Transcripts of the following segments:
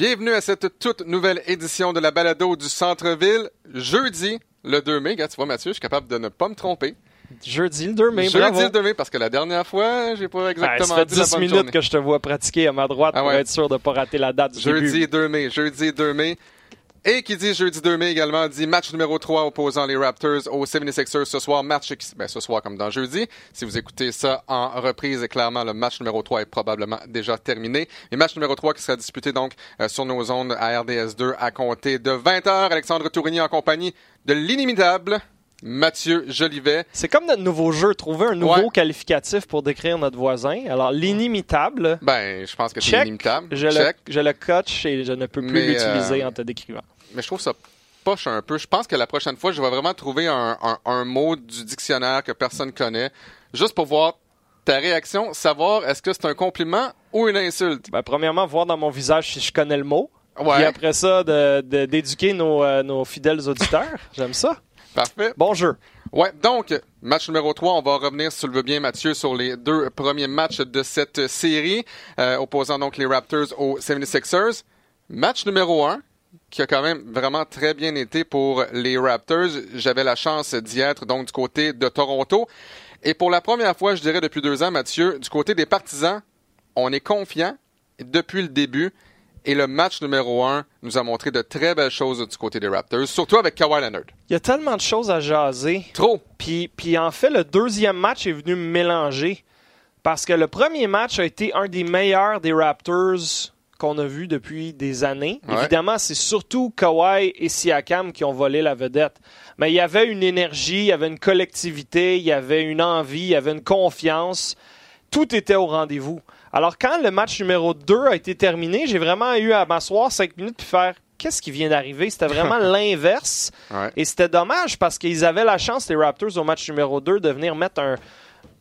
Bienvenue à cette toute nouvelle édition de la balado du Centre-Ville. Jeudi, le 2 mai. Regarde, tu vois, Mathieu, je suis capable de ne pas me tromper. Jeudi le 2 mai, Jeudi bravo. le 2 mai, parce que la dernière fois, j'ai pas Ah, exactement ça fait dit la 10 bonne minutes journée. que je te vois pratiquer à ma droite Ah pour ouais. être sûr de ne pas rater la date du Jeudi début. 2 mai, jeudi 2 mai. Et qui dit jeudi 2 mai également dit match numéro 3 opposant les Raptors aux 76ers ce soir. Match ben, ce soir comme dans jeudi. Si vous écoutez ça en reprise, clairement, le match numéro 3 est probablement déjà terminé. Et match numéro 3 qui sera disputé donc euh, sur nos zones à RDS2 à compter de 20h. Alexandre Tourigny en compagnie de l'inimitable Mathieu Jolivet. C'est comme notre nouveau jeu, trouver un nouveau Ouais. qualificatif pour décrire notre voisin. Alors, l'inimitable, Ben, je pense que c'est inimitable. je le, Check. je le coach et je ne peux plus l'utiliser euh, en te décrivant. mais je trouve ça poche un peu. Je pense que la prochaine fois, je vais vraiment trouver un, un- un mot du dictionnaire que personne connaît, juste pour voir ta réaction, savoir est-ce que c'est un compliment ou une insulte. Ben, premièrement, voir dans mon visage si je connais le mot. Puis Ouais, après ça, de- de- d'éduquer nos, euh, nos fidèles auditeurs. J'aime ça. Parfait. Bon jeu. Ouais, donc, match numéro 3, on va revenir, si tu le veux bien, Mathieu, sur les deux premiers matchs de cette série, euh, opposant donc les Raptors aux 76ers. Match numéro 1, qui a quand même vraiment très bien été pour les Raptors. J'avais la chance d'y être, donc, du côté de Toronto. Et pour la première fois, je dirais depuis deux ans, Mathieu, du côté des partisans, on est confiant depuis le début. Et le match numéro 1 nous a montré de très belles choses du côté des Raptors, surtout avec Kawhi Leonard. Il y a tellement de choses à jaser. Trop! Puis, puis en fait, le deuxième match est venu me mélanger. Parce que le premier match a été un des meilleurs des Raptors qu'on a vu depuis des années. Ouais. Évidemment, c'est surtout Kawhi et Siakam qui ont volé la vedette. Mais il y avait une énergie, il y avait une collectivité, il y avait une envie, il y avait une confiance. Tout était au rendez-vous. Alors, quand le match numéro 2 a été terminé, j'ai vraiment eu à m'asseoir cinq minutes puis faire qu'est-ce qui vient d'arriver? C'était vraiment l'inverse. Ouais. Et c'était dommage parce qu'ils avaient la chance, les Raptors, au match numéro 2, de venir mettre un,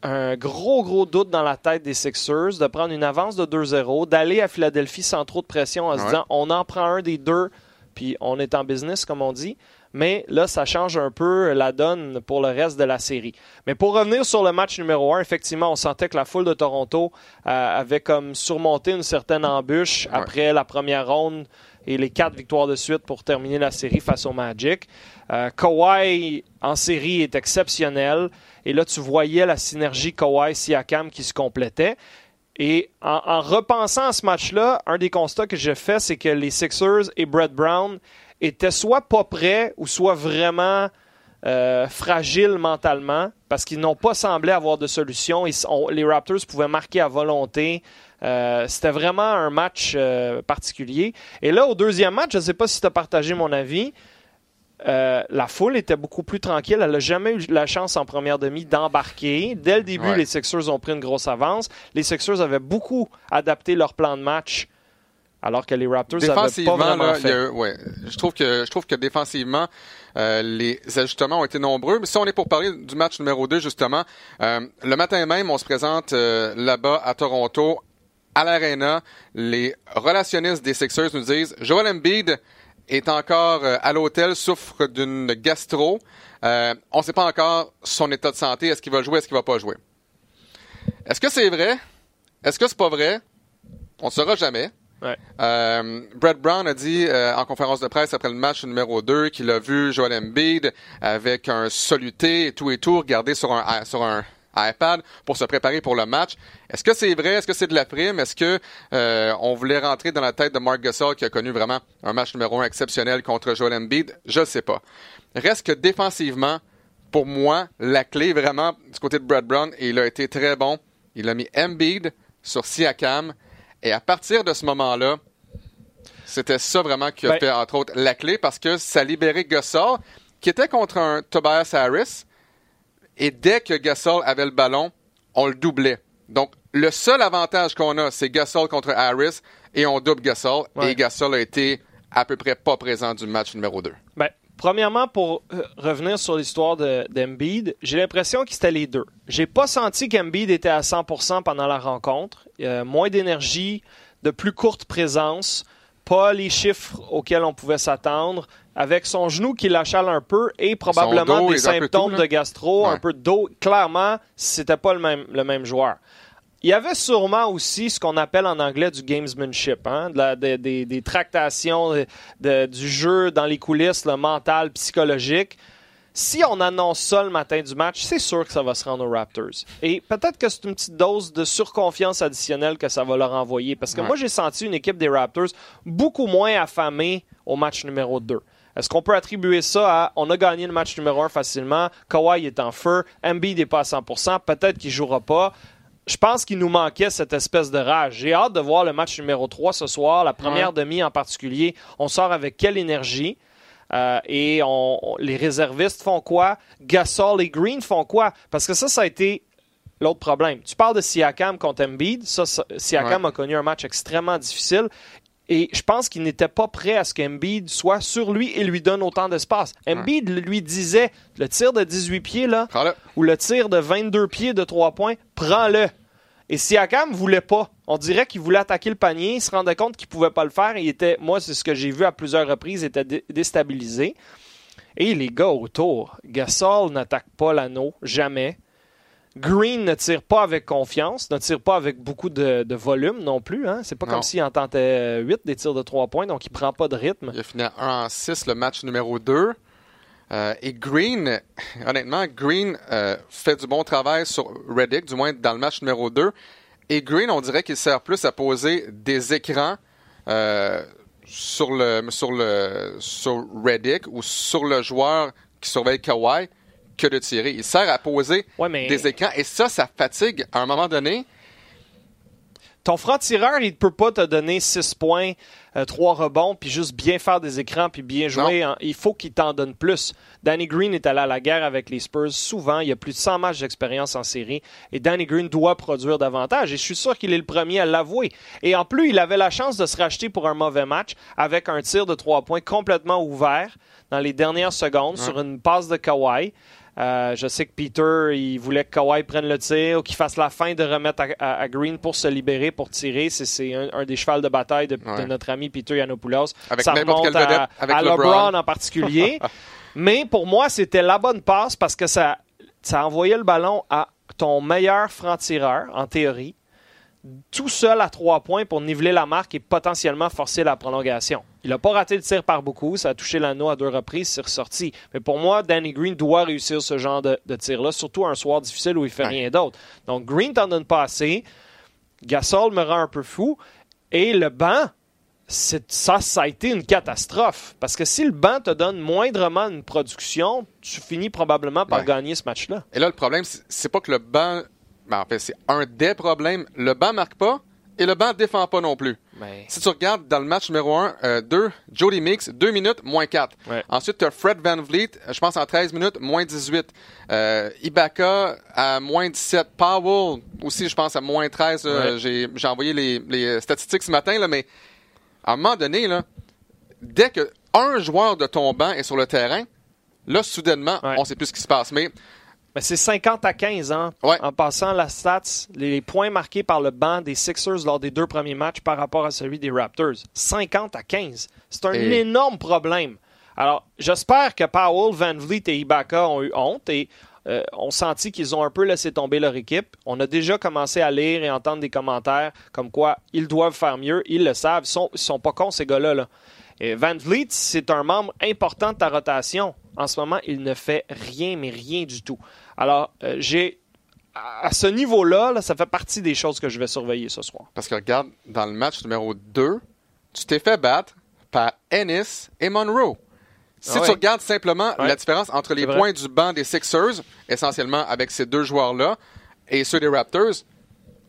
un gros, gros doute dans la tête des Sixers, de prendre une avance de 2-0, d'aller à Philadelphie sans trop de pression en se disant on en prend un des deux, puis on est en business, comme on dit. Mais là, ça change un peu la donne pour le reste de la série. Mais pour revenir sur le match numéro 1, effectivement, on sentait que la foule de Toronto euh, avait comme surmonté une certaine embûche Ouais. après la première ronde et les quatre victoires de suite pour terminer la série face au Magic. Euh, Kawhi en série est exceptionnel. Et là, tu voyais la synergie Kawhi-Siakam qui se complétait. Et en, en repensant à ce match-là, un des constats que j'ai fait, c'est que les Sixers et Brett Brown étaient soit pas prêts ou soit vraiment euh, fragiles mentalement parce qu'ils n'ont pas semblé avoir de solution. Ils les Raptors pouvaient marquer à volonté. Euh, C'était vraiment un match euh, particulier. Et là, au deuxième match, je ne sais pas si tu as partagé mon avis, la foule était beaucoup plus tranquille. Elle n'a jamais eu la chance en première demi d'embarquer. Dès le début, Ouais. les Sixers ont pris une grosse avance. Les Sixers avaient beaucoup adapté leur plan de match, alors que les Raptors n'avaient pas Défensivement, vraiment là, fait. a- ouais, je trouve que je trouve que défensivement, euh, les ajustements ont été nombreux. Mais si on est pour parler du match numéro 2, justement, euh, le matin même, on se présente euh, là-bas à Toronto, à l'Arena. Les relationnistes des Sixers nous disent Joel Embiid est encore euh, à l'hôtel, souffre d'une gastro. Euh, on ne sait pas encore son état de santé. Est-ce qu'il va jouer, est-ce qu'il va pas jouer? Est-ce que c'est vrai? Est-ce que c'est pas vrai? On ne saura jamais. Euh, Brett Brown a dit euh, en conférence de presse après le match numéro 2 qu'il a vu Joel Embiid avec un soluté et tout et tout regarder sur un sur un iPad pour se préparer pour le match. Est-ce que c'est vrai? Est-ce que c'est de la prime? Est-ce que euh, on voulait rentrer dans la tête de Mark Gasol qui a connu vraiment un match numéro 1 exceptionnel contre Joel Embiid? Je ne sais pas. Reste que défensivement, pour moi, la clé vraiment du côté de Brett Brown, et il a été très bon. Il a mis Embiid sur Siakam. Et à partir de ce moment-là, c'était ça vraiment qui a Ben- fait, entre autres, la clé parce que ça libéré Gasol, qui était contre un Tobias Harris. Et dès que Gasol avait le ballon, on le doublait. Donc, le seul avantage qu'on a, c'est Gasol contre Harris et on double Gasol. Ouais. Et Gasol a été à peu près pas présent du match numéro 2. Ben, premièrement, pour euh, revenir sur l'histoire de- d'Embiid, j'ai l'impression que c'était les deux. J'ai pas senti qu'Embiid était à 100% pendant la rencontre. Euh, moins d'énergie, de plus courte présence, pas les chiffres auxquels on pouvait s'attendre, avec son genou qui l'achale un peu et probablement des symptômes tout, de gastro, un peu de dos. Clairement, c'était pas le même, le même joueur. Il y avait sûrement aussi ce qu'on appelle en anglais du gamesmanship, hein, de la, des, des, tractations du jeu dans les coulisses, le mental, psychologique. Si on annonce ça le matin du match, c'est sûr que ça va se rendre aux Raptors. Et peut-être que c'est une petite dose de surconfiance additionnelle que ça va leur envoyer. Parce que moi, j'ai senti une équipe des Raptors beaucoup moins affamée au match numéro 2. Est-ce qu'on peut attribuer ça à on a gagné le match numéro 1 facilement, Kawhi est en feu, Embiid n'est pas à 100%, peut-être qu'il ne jouera pas je pense qu'il nous manquait cette espèce de rage. J'ai hâte de voir le match numéro 3 ce soir, la première demi en particulier. On sort avec quelle énergie? Euh, et les réservistes font quoi? Gasol et Green font quoi? Parce que ça, ça a été l'autre problème. Tu parles de Siakam contre Embiid. Ça, Siakam a connu un match extrêmement difficile. Et je pense qu'il n'était pas prêt à ce qu'Embiid soit sur lui et lui donne autant d'espace. Embiid lui disait le tir de 18 pieds, là, ou le tir de 22 pieds de 3 points, prends-le. Et Siakam voulait pas. On dirait qu'il voulait attaquer le panier, il se rendait compte qu'il pouvait pas le faire. il était, moi, c'est ce que j'ai vu à plusieurs reprises, il était déstabilisé. Et les gars autour, Gasol n'attaque pas l'anneau, jamais. Green ne tire pas avec confiance, ne tire pas avec beaucoup de, volume non plus. Hein? C'est pas comme s'il en tentait 8 des tirs de 3 points, donc il prend pas de rythme. Il a fini à 1 en 6 le match numéro 2. Euh, et Green, honnêtement, Green euh, fait du bon travail sur Reddick, du moins dans le match numéro 2. Et Green, on dirait qu'il sert plus à poser des écrans euh, sur le sur le sur Reddick ou sur le joueur qui surveille Kawhi que de tirer. Il sert à poser des écrans et ça, ça fatigue à un moment donné. Ton franc-tireur, il ne peut pas te donner 6 points, 3 euh, rebonds, puis juste bien faire des écrans, puis bien jouer. Il faut qu'il t'en donne plus. Danny Green est allé à la guerre avec les Spurs souvent. Il a plus de 100 matchs d'expérience en série. Et Danny Green doit produire davantage. Et je suis sûr qu'il est le premier à l'avouer. Et en plus, il avait la chance de se racheter pour un mauvais match avec un tir de 3 points complètement ouvert dans les dernières secondes sur une passe de Kawhi. Euh, je sais que Peter, il voulait que Kawhi prenne le tir ou qu'il fasse la fin de remettre à, Green pour se libérer, pour tirer. C'est un, des chevals de bataille de, notre ami Peter Yanopoulos. Avec Ça remonte à, avec LeBron. en particulier. Mais pour moi, c'était la bonne passe parce que ça, ça envoyait le ballon à ton meilleur franc-tireur, en théorie, tout seul à trois points pour niveler la marque et potentiellement forcer la prolongation. Il n'a pas raté le tir par beaucoup, ça a touché l'anneau à deux reprises, c'est ressorti. Mais pour moi, Danny Green doit réussir ce genre de, tir-là, surtout un soir difficile où il fait rien d'autre. Donc Green t'en donne pas assez, Gasol me rend un peu fou, et le banc, ça, ça a été une catastrophe. Parce que si le banc te donne moindrement une production, tu finis probablement par gagner ce match-là. Et là, le problème, c'est pas que le banc ben, en fait, c'est un des problèmes. Le banc marque pas et le banc défend pas non plus. Si tu regardes dans le match numéro 1, 2, euh, Jody Mix, 2 minutes, moins 4. Ensuite, tu as Fred Van Vliet, je pense en 13 minutes, moins 18. Euh, Ibaka à moins 17. Powell aussi, je pense, à moins 13. J'ai envoyé les, statistiques ce matin, là, mais à un moment donné, là, dès que un joueur de ton banc est sur le terrain, là, soudainement, on sait plus ce qui se passe. Mais mais c'est 50 à 15 ans. En passant la stats, les points marqués par le banc des Sixers lors des deux premiers matchs par rapport à celui des Raptors. 50 à 15. C'est un énorme problème. Alors, j'espère que Powell, Van Vliet et Ibaka ont eu honte et euh, ont senti qu'ils ont un peu laissé tomber leur équipe. On a déjà commencé à lire et entendre des commentaires comme quoi ils doivent faire mieux. Ils le savent. Ils sont, sont pas cons, ces gars-là. Là. Et Van Vliet, c'est un membre important de ta rotation. En ce moment, il ne fait rien, mais rien du tout. Alors, euh, j'ai à ce niveau-là, ça fait partie des choses que je vais surveiller ce soir. Parce que regarde, dans le match numéro 2, tu t'es fait battre par Ennis et Monroe. Si ah tu regardes simplement la différence entre les points du banc des Sixers, essentiellement avec ces deux joueurs-là, et ceux des Raptors,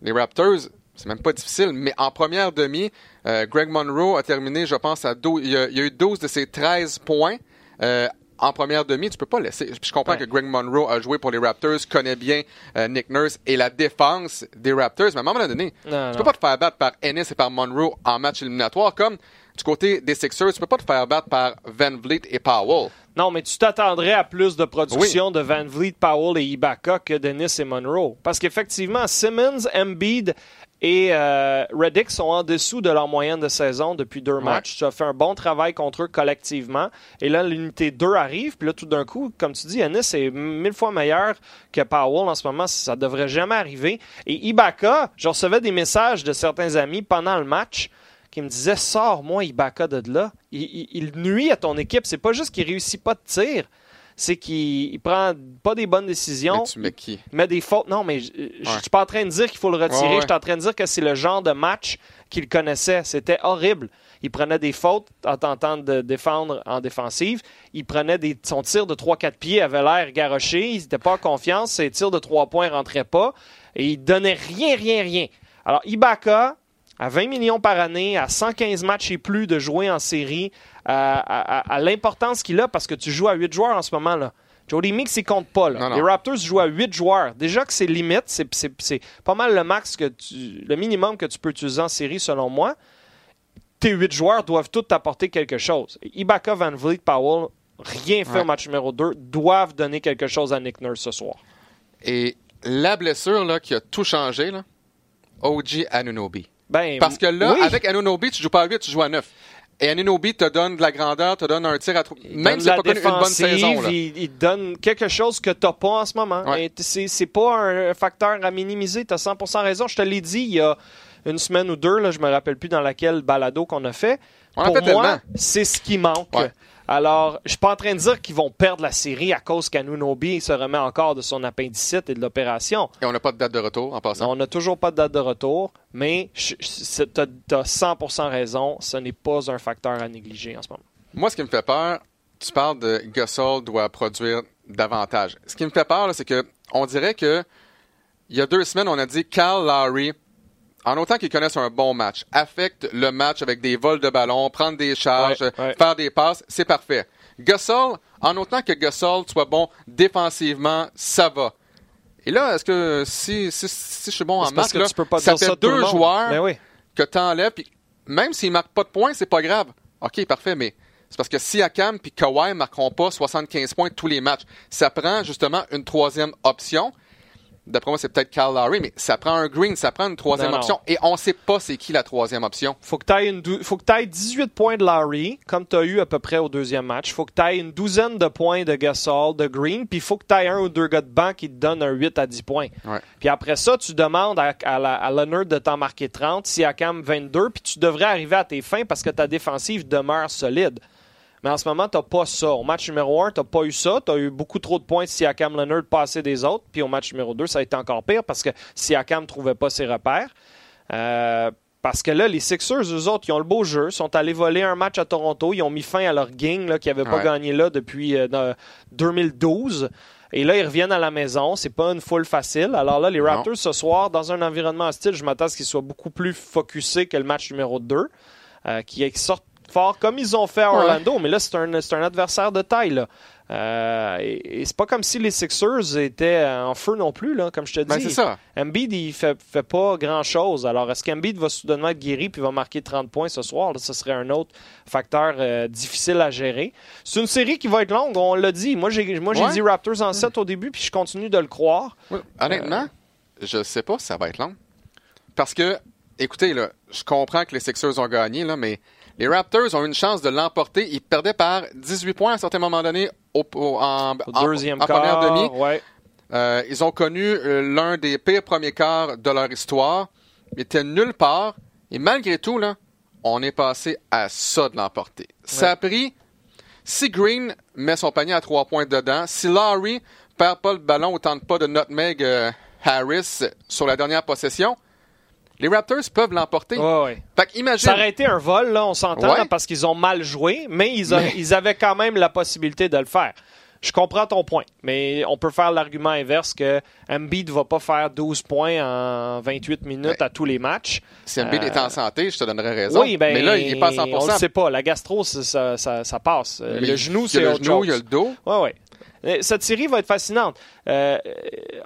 les Raptors, c'est même pas difficile, mais en première demi, euh, Greg Monroe a terminé, je pense, à 12, il, y a, eu 12 de ses 13 points. Euh, en première demi, tu peux pas laisser. Je comprends que Greg Monroe a joué pour les Raptors, connaît bien euh, Nick Nurse et la défense des Raptors, mais à un moment donné, tu ne peux pas te faire battre par Ennis et par Monroe en match éliminatoire, comme du côté des Sixers, tu peux pas te faire battre par Van Vliet et Powell. Non, mais tu t'attendrais à plus de production de Van Vliet, Powell et Ibaka que Dennis et Monroe. Parce qu'effectivement, Simmons, Embiid et euh, Reddick sont en dessous de leur moyenne de saison depuis deux matchs. Tu as fait un bon travail contre eux collectivement. Et là, l'unité 2 arrive. Puis là, tout d'un coup, comme tu dis, Ennis est mille fois meilleur que Powell en ce moment. Ça devrait jamais arriver. Et Ibaka, je recevais des messages de certains amis pendant le match qui me disaient Sors-moi Ibaka de là. Il, il, nuit à ton équipe. C'est pas juste qu'il réussit pas de tir c'est qu'il prend pas des bonnes décisions. Mais tu mets qui? Met des fautes. Non, mais je suis pas en train de dire qu'il faut le retirer. Je suis en train de dire que c'est le genre de match qu'il connaissait. C'était horrible. Il prenait des fautes en tentant de défendre en défensive. Il prenait des, son tir de 3-4 pieds, avait l'air garoché. Il n'était pas en confiance. Ses tirs de 3 points ne rentraient pas. Et il donnait rien, rien, rien. Alors, Ibaka, à 20 millions par année, à 115 matchs et plus de jouer en série, à, l'importance qu'il a parce que tu joues à 8 joueurs en ce moment. là. Jody Mix, il compte pas. Les Raptors jouent à 8 joueurs. Déjà que c'est limite, c'est pas mal le max que tu, le minimum que tu peux utiliser en série selon moi. Tes 8 joueurs doivent tous t'apporter quelque chose. Ibaka, Van Vliet, Powell, rien fait au match numéro 2, doivent donner quelque chose à Nick Nurse ce soir. Et la blessure là, qui a tout changé, là, OG Anunobi. Ben, Parce que là, avec Anunobi, tu joues pas à 8, tu joues à 9. Et Anunobi te donne de la grandeur, te donne un tir à Même si c'est pas connu une bonne saison. Là. Il, il, donne quelque chose que tu n'as pas en ce moment. Ouais. C'est pas un facteur à minimiser. Tu as 100% raison. Je te l'ai dit il y a une semaine ou deux, là, je me rappelle plus dans laquelle balado qu'on a fait. On Pour a fait moi, c'est ce qui manque. Ouais. Alors, je suis pas en train de dire qu'ils vont perdre la série à cause qu'Anunobi se remet encore de son appendicite et de l'opération. Et on n'a pas de date de retour en passant. On n'a toujours pas de date de retour, mais tu as 100% raison, ce n'est pas un facteur à négliger en ce moment. Moi, ce qui me fait peur, tu parles de Gasol doit produire davantage. Ce qui me fait peur, c'est que on dirait que il y a deux semaines, on a dit Cal Lowry en autant qu'ils connaissent un bon match, affecte le match avec des vols de ballon, prendre des charges, ouais, ouais. faire des passes, c'est parfait. Gasol, en autant que Gasol soit bon défensivement, ça va. Et là, est-ce que si, si, si je suis bon en match, là, ça fait ça deux joueurs ben oui. que tu enlèves, puis même s'ils ne marquent pas de points, c'est pas grave. OK, parfait, mais c'est parce que Siakam puis Kawhi ne marqueront pas 75 points tous les matchs. Ça prend justement une troisième option d'après moi, c'est peut-être Cal Lowry, mais ça prend un green, ça prend une troisième non, option. Non. Et on ne sait pas c'est qui la troisième option. Faut que tu faut que 18 points de Lowry, comme tu as eu à peu près au deuxième match. Faut que tu ailles une douzaine de points de Gasol, de Green, puis il faut que tu ailles un ou deux gars de banc qui te donnent un 8 à 10 points. Puis après ça, tu demandes à, à, la, à Leonard de t'en marquer 30, Siakam 22, puis tu devrais arriver à tes fins parce que ta défensive demeure solide. Mais en ce moment, tu n'as pas ça. Au match numéro 1, tu n'as pas eu ça. Tu as eu beaucoup trop de points de Siakam Leonard passé des autres. Puis au match numéro 2, ça a été encore pire parce que Siakam ne trouvait pas ses repères. Euh, parce que là, les Sixers, eux autres, ils ont le beau jeu. sont allés voler un match à Toronto. Ils ont mis fin à leur gang là, qui n'avait pas gagné là depuis euh, 2012. Et là, ils reviennent à la maison. C'est pas une foule facile. Alors là, les Raptors, Non. ce soir, dans un environnement hostile, je m'attends à ce qu'ils soient beaucoup plus focusés que le match numéro 2, euh, qui sortent fort comme ils ont fait à Ouais. Orlando. Mais là, c'est un, adversaire de taille. Là. Euh, et, et c'est pas comme si les Sixers étaient en feu non plus, là, comme je te dis. Ben, c'est ça. Embiid, il fait, fait pas grand-chose. Alors, est-ce qu'Embiid va soudainement être guéri puis va marquer 30 points ce soir? Là, ce serait un autre facteur euh, difficile à gérer. C'est une série qui va être longue, on l'a dit. Moi, j'ai moi, j'ai Ouais. dit Raptors en 7 au début, puis je continue de le croire. Oui. Honnêtement, je sais pas si ça va être long. Parce que, écoutez, là, je comprends que les Sixers ont gagné, là, mais les Raptors ont eu une chance de l'emporter. Ils perdaient par 18 points à un certain moment donné au, au- en, deuxième en quart, première demi. ouais. Euh, ils ont connu euh, l'un des pires premiers quarts de leur histoire. Ils étaient nulle part. Et malgré tout, là, on est passé à ça de l'emporter. Ça a pris. Si Green met son panier à trois points dedans, si Laurie perd pas le ballon ou tente pas de nutmeg euh, Harris sur la dernière possession, les Raptors peuvent l'emporter. Ouais, ouais. Fait qu'imagine. Ça aurait été un vol, là, on s'entend, Ouais. parce qu'ils ont mal joué, mais ils, a- Mais- ils avaient quand même la possibilité de le faire. Je comprends ton point, mais on peut faire l'argument inverse que Embiid ne va pas faire 12 points en 28 minutes Ben, à tous les matchs. Si Embiid Euh, est en santé, je te donnerais raison. Oui, ben, mais là, il n'est pas à 100 On le sait pas. La gastro, ça, ça, ça passe. Euh, Mais le genou, il y a c'est le autre genou, chose. il y a le dos. Ouais. Euh, Cette série va être fascinante. Euh,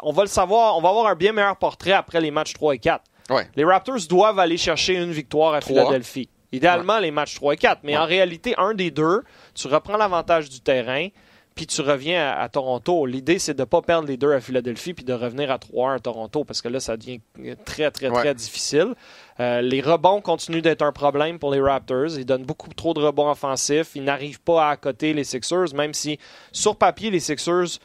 on va le savoir. On va avoir un bien meilleur portrait après les matchs 3 et 4. Ouais. Les Raptors doivent aller chercher une victoire à. Philadelphie. Idéalement, les matchs 3 et 4. Mais Ouais. en réalité, un des deux, tu reprends l'avantage du terrain, puis tu reviens à, Toronto. L'idée, c'est de ne pas perdre les deux à Philadelphie puis de revenir à 3-1 à Toronto parce que là, ça devient très, très, très difficile. Euh, les rebonds continuent d'être un problème pour les Raptors. Ils donnent beaucoup trop de rebonds offensifs. Ils n'arrivent pas à accoter les Sixers, même si sur papier, les Sixers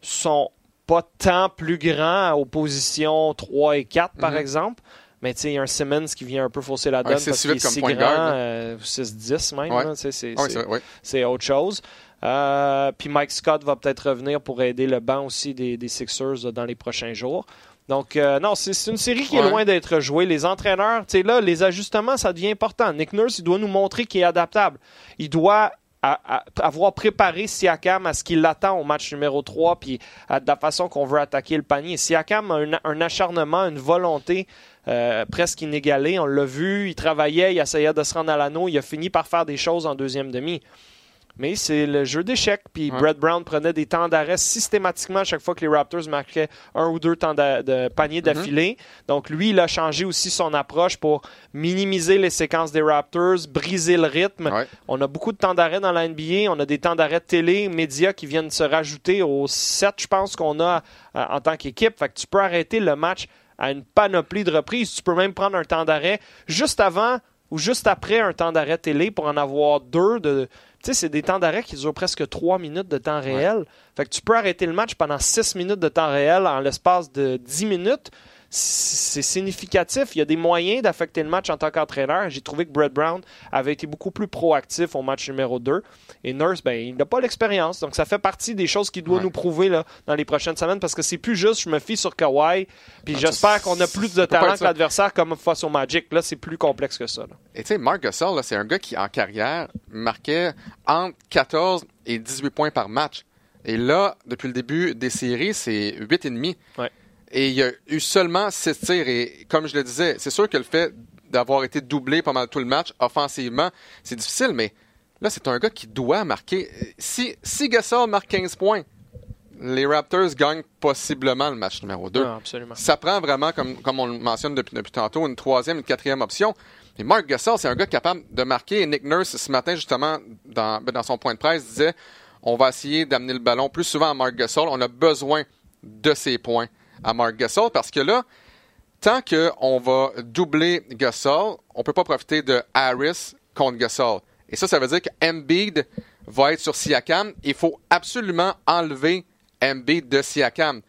sont pas tant plus grands aux positions 3 et 4, par mhm. exemple. Mais tu sais, il y a un Simmons qui vient un peu fausser la donne parce qu'il est si grand, 6-10 euh, même. c'est autre chose. Euh, puis Mike Scott va peut-être revenir pour aider le banc aussi des, des Sixers dans les prochains jours. Donc, euh, non, c'est une série qui est loin d'être jouée. Les entraîneurs, tu sais, là, les ajustements, ça devient important. Nick Nurse, il doit nous montrer qu'il est adaptable. Il doit avoir préparé Siakam à ce qu'il attend au match numéro 3, puis à, la façon qu'on veut attaquer le panier. Siakam a un, acharnement, une volonté euh, presque inégalée. On l'a vu, il travaillait, il essayait de se rendre à l'anneau, il a fini par faire des choses en deuxième demi. Mais c'est le jeu d'échecs. Puis Brett Brown prenait des temps d'arrêt systématiquement à chaque fois que les Raptors marquaient un ou deux temps de, panier mhm. d'affilée. Donc lui, il a changé aussi son approche pour minimiser les séquences des Raptors, briser le rythme. On a beaucoup de temps d'arrêt dans la NBA. On a des temps d'arrêt télé, médias qui viennent se rajouter aux sept, je pense, qu'on a euh, en tant qu'équipe. Fait que tu peux arrêter le match à une panoplie de reprises. Tu peux même prendre un temps d'arrêt juste avant ou juste après un temps d'arrêt télé pour en avoir deux de tu sais, c'est des temps d'arrêt qui durent presque trois minutes de temps réel. Fait que tu peux arrêter le match pendant six minutes de temps réel en l'espace de dix minutes c'est significatif. Il y a des moyens d'affecter le match en tant qu'entraîneur. J'ai trouvé que Brett Brown avait été beaucoup plus proactif au match numéro 2. Et Nurse, ben, il n'a pas l'expérience. Donc, ça fait partie des choses qu'il doit nous prouver là, dans les prochaines semaines parce que c'est plus juste, je me fie sur Kawhi. Puis ah, j'espère qu'on a plus de talent que l'adversaire comme face au Magic. Là, c'est plus complexe que ça. Et tu sais, Mark Gasol, c'est un gars qui, en carrière, marquait entre 14 et 18 points par match. Et là, depuis le début des séries, c'est 8,5. Ouais. Et il y a eu seulement 6 tirs. Et comme je le disais, c'est sûr que le fait d'avoir été doublé pendant tout le match offensivement, c'est difficile, mais là, c'est un gars qui doit marquer. Si, si Gasol marque 15 points, les Raptors gagnent possiblement le match numéro 2. Ça prend vraiment, comme, comme on le mentionne depuis, depuis tantôt, une troisième, une quatrième option. Et Mark Gasol, c'est un gars capable de marquer. Et Nick Nurse, ce matin, justement, dans, dans son point de presse, disait on va essayer d'amener le ballon plus souvent à Mark Gasol. On a besoin de ses points à Mark Gasol parce que là, tant qu'on va doubler Gasol, on ne peut pas profiter de Harris contre Gasol. Et ça, ça veut dire que Embiid va être sur Siakam. Il faut absolument enlever Embiid de Siakam.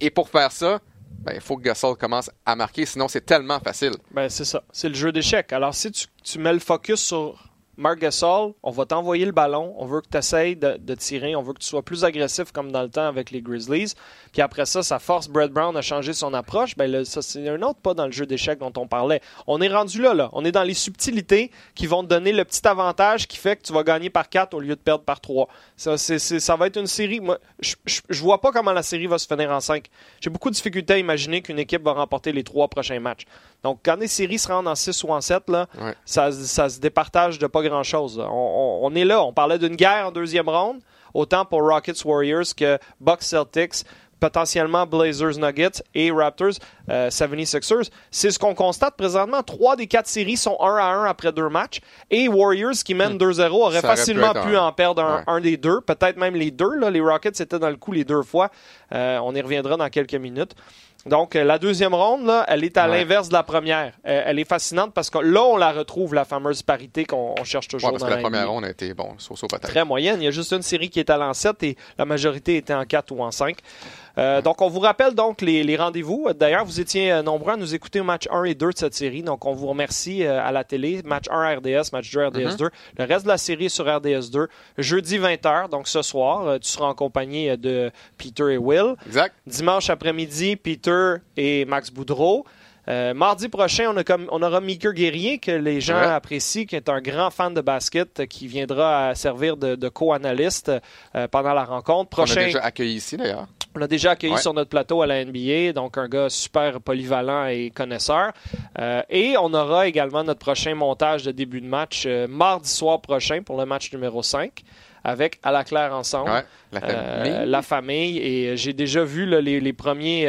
Et pour faire ça, ben, il faut que Gasol commence à marquer, sinon c'est tellement facile. Ben, c'est ça. C'est le jeu d'échecs. Alors, si tu, tu, mets le focus sur Marc Gasol, on va t'envoyer le ballon, on veut que tu essayes de, tirer, on veut que tu sois plus agressif comme dans le temps avec les Grizzlies. Puis après ça, ça force Brett Brown à changer son approche. Ben ça, c'est un autre pas dans le jeu d'échecs dont on parlait. On est rendu là, là. On est dans les subtilités qui vont te donner le petit avantage qui fait que tu vas gagner par 4 au lieu de perdre par 3. Ça, ça va être une série. Moi, je, je, vois pas comment la série va se finir en 5. J'ai beaucoup de difficultés à imaginer qu'une équipe va remporter les trois prochains matchs. Donc, quand les séries se rendent en 6 ou en 7, là, ça, ça se départage de pas grand-chose. On, est là. On parlait d'une guerre en deuxième ronde, autant pour Rockets Warriors que Bucks Celtics, potentiellement Blazers Nuggets et Raptors euh, 76ers. C'est ce qu'on constate présentement. Trois des quatre séries sont 1 à 1 après deux matchs. Et Warriors, qui mènent 2-0, hmm. auraient facilement pu, en perdre un, des deux, peut-être même les deux. Là. Les Rockets étaient dans le coup les deux fois. Euh, on y reviendra dans quelques minutes. Donc, euh, la deuxième ronde, là, elle est à l'inverse de la première. Euh, elle est fascinante parce que là, on la retrouve, la fameuse parité qu'on cherche toujours ouais, parce que la, première ronde a été, bon, saut, saut, Très moyenne. Il y a juste une série qui est à l'an 7 et la majorité était en 4 ou en 5. Euh, donc, on vous rappelle donc les, rendez-vous. D'ailleurs, vous étiez nombreux à nous écouter au match 1 et 2 de cette série. Donc, on vous remercie euh, à la télé. Match 1 RDS, match 2 RDS 2. Le reste de la série est sur RDS 2. Jeudi 20h, donc ce soir, tu seras en compagnie de Peter et Will. Exact. Dimanche après-midi, Peter et Max Boudreau. mardi prochain, on, a comme, on aura Meeker Guerrier, que les gens apprécient, qui est un grand fan de basket, qui viendra servir de, co-analyste pendant la rencontre. Prochain... On a déjà accueilli ici, d'ailleurs. On l'a déjà accueilli sur notre plateau à la NBA, donc un gars super polyvalent et connaisseur. Euh, et on aura également notre prochain montage de début de match euh, mardi soir prochain pour le match numéro 5 avec À la claire ensemble, la, famille. Euh, la, famille. Et j'ai déjà vu les, premiers,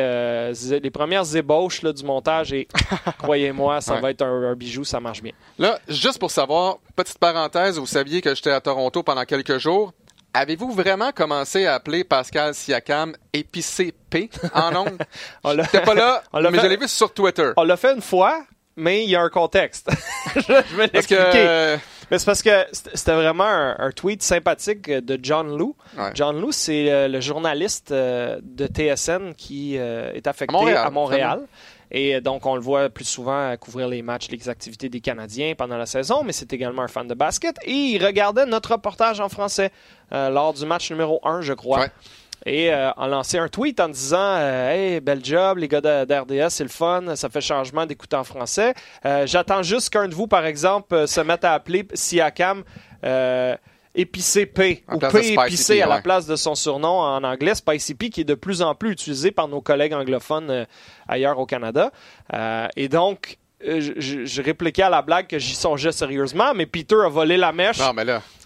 les premières ébauches du montage et croyez-moi, ça va être un, un, bijou, ça marche bien. Là, juste pour savoir, petite parenthèse, vous saviez que j'étais à Toronto pendant quelques jours Avez-vous vraiment commencé à appeler Pascal Siakam épicé P en ondes? J'étais pas là, mais je l'ai vu sur Twitter. On l'a fait une fois, mais il y a un contexte. je vais l'expliquer. Mais c'est parce que c'était vraiment un, tweet sympathique de John Lou. John Lou, c'est euh, le journaliste euh, de TSN qui euh, est affecté à Montréal. Et donc, on le voit plus souvent couvrir les matchs, les activités des Canadiens pendant la saison, mais c'est également un fan de basket. Et il regardait notre reportage en français lors du match numéro 1, je crois et euh, a lancé un tweet en disant euh, Hey, bel job, les gars d'RDS, c'est le fun, ça fait changement d'écouter en français. Euh, j'attends juste qu'un de vous, par exemple, se mette à appeler Siakam. Épicé P ou P épicé à la place de son surnom en anglais, Spicy P, qui est de plus en plus utilisé par nos collègues anglophones ailleurs au Canada. et donc, euh, je, répliquais à la blague que j'y songeais sérieusement, mais Peter a volé la mèche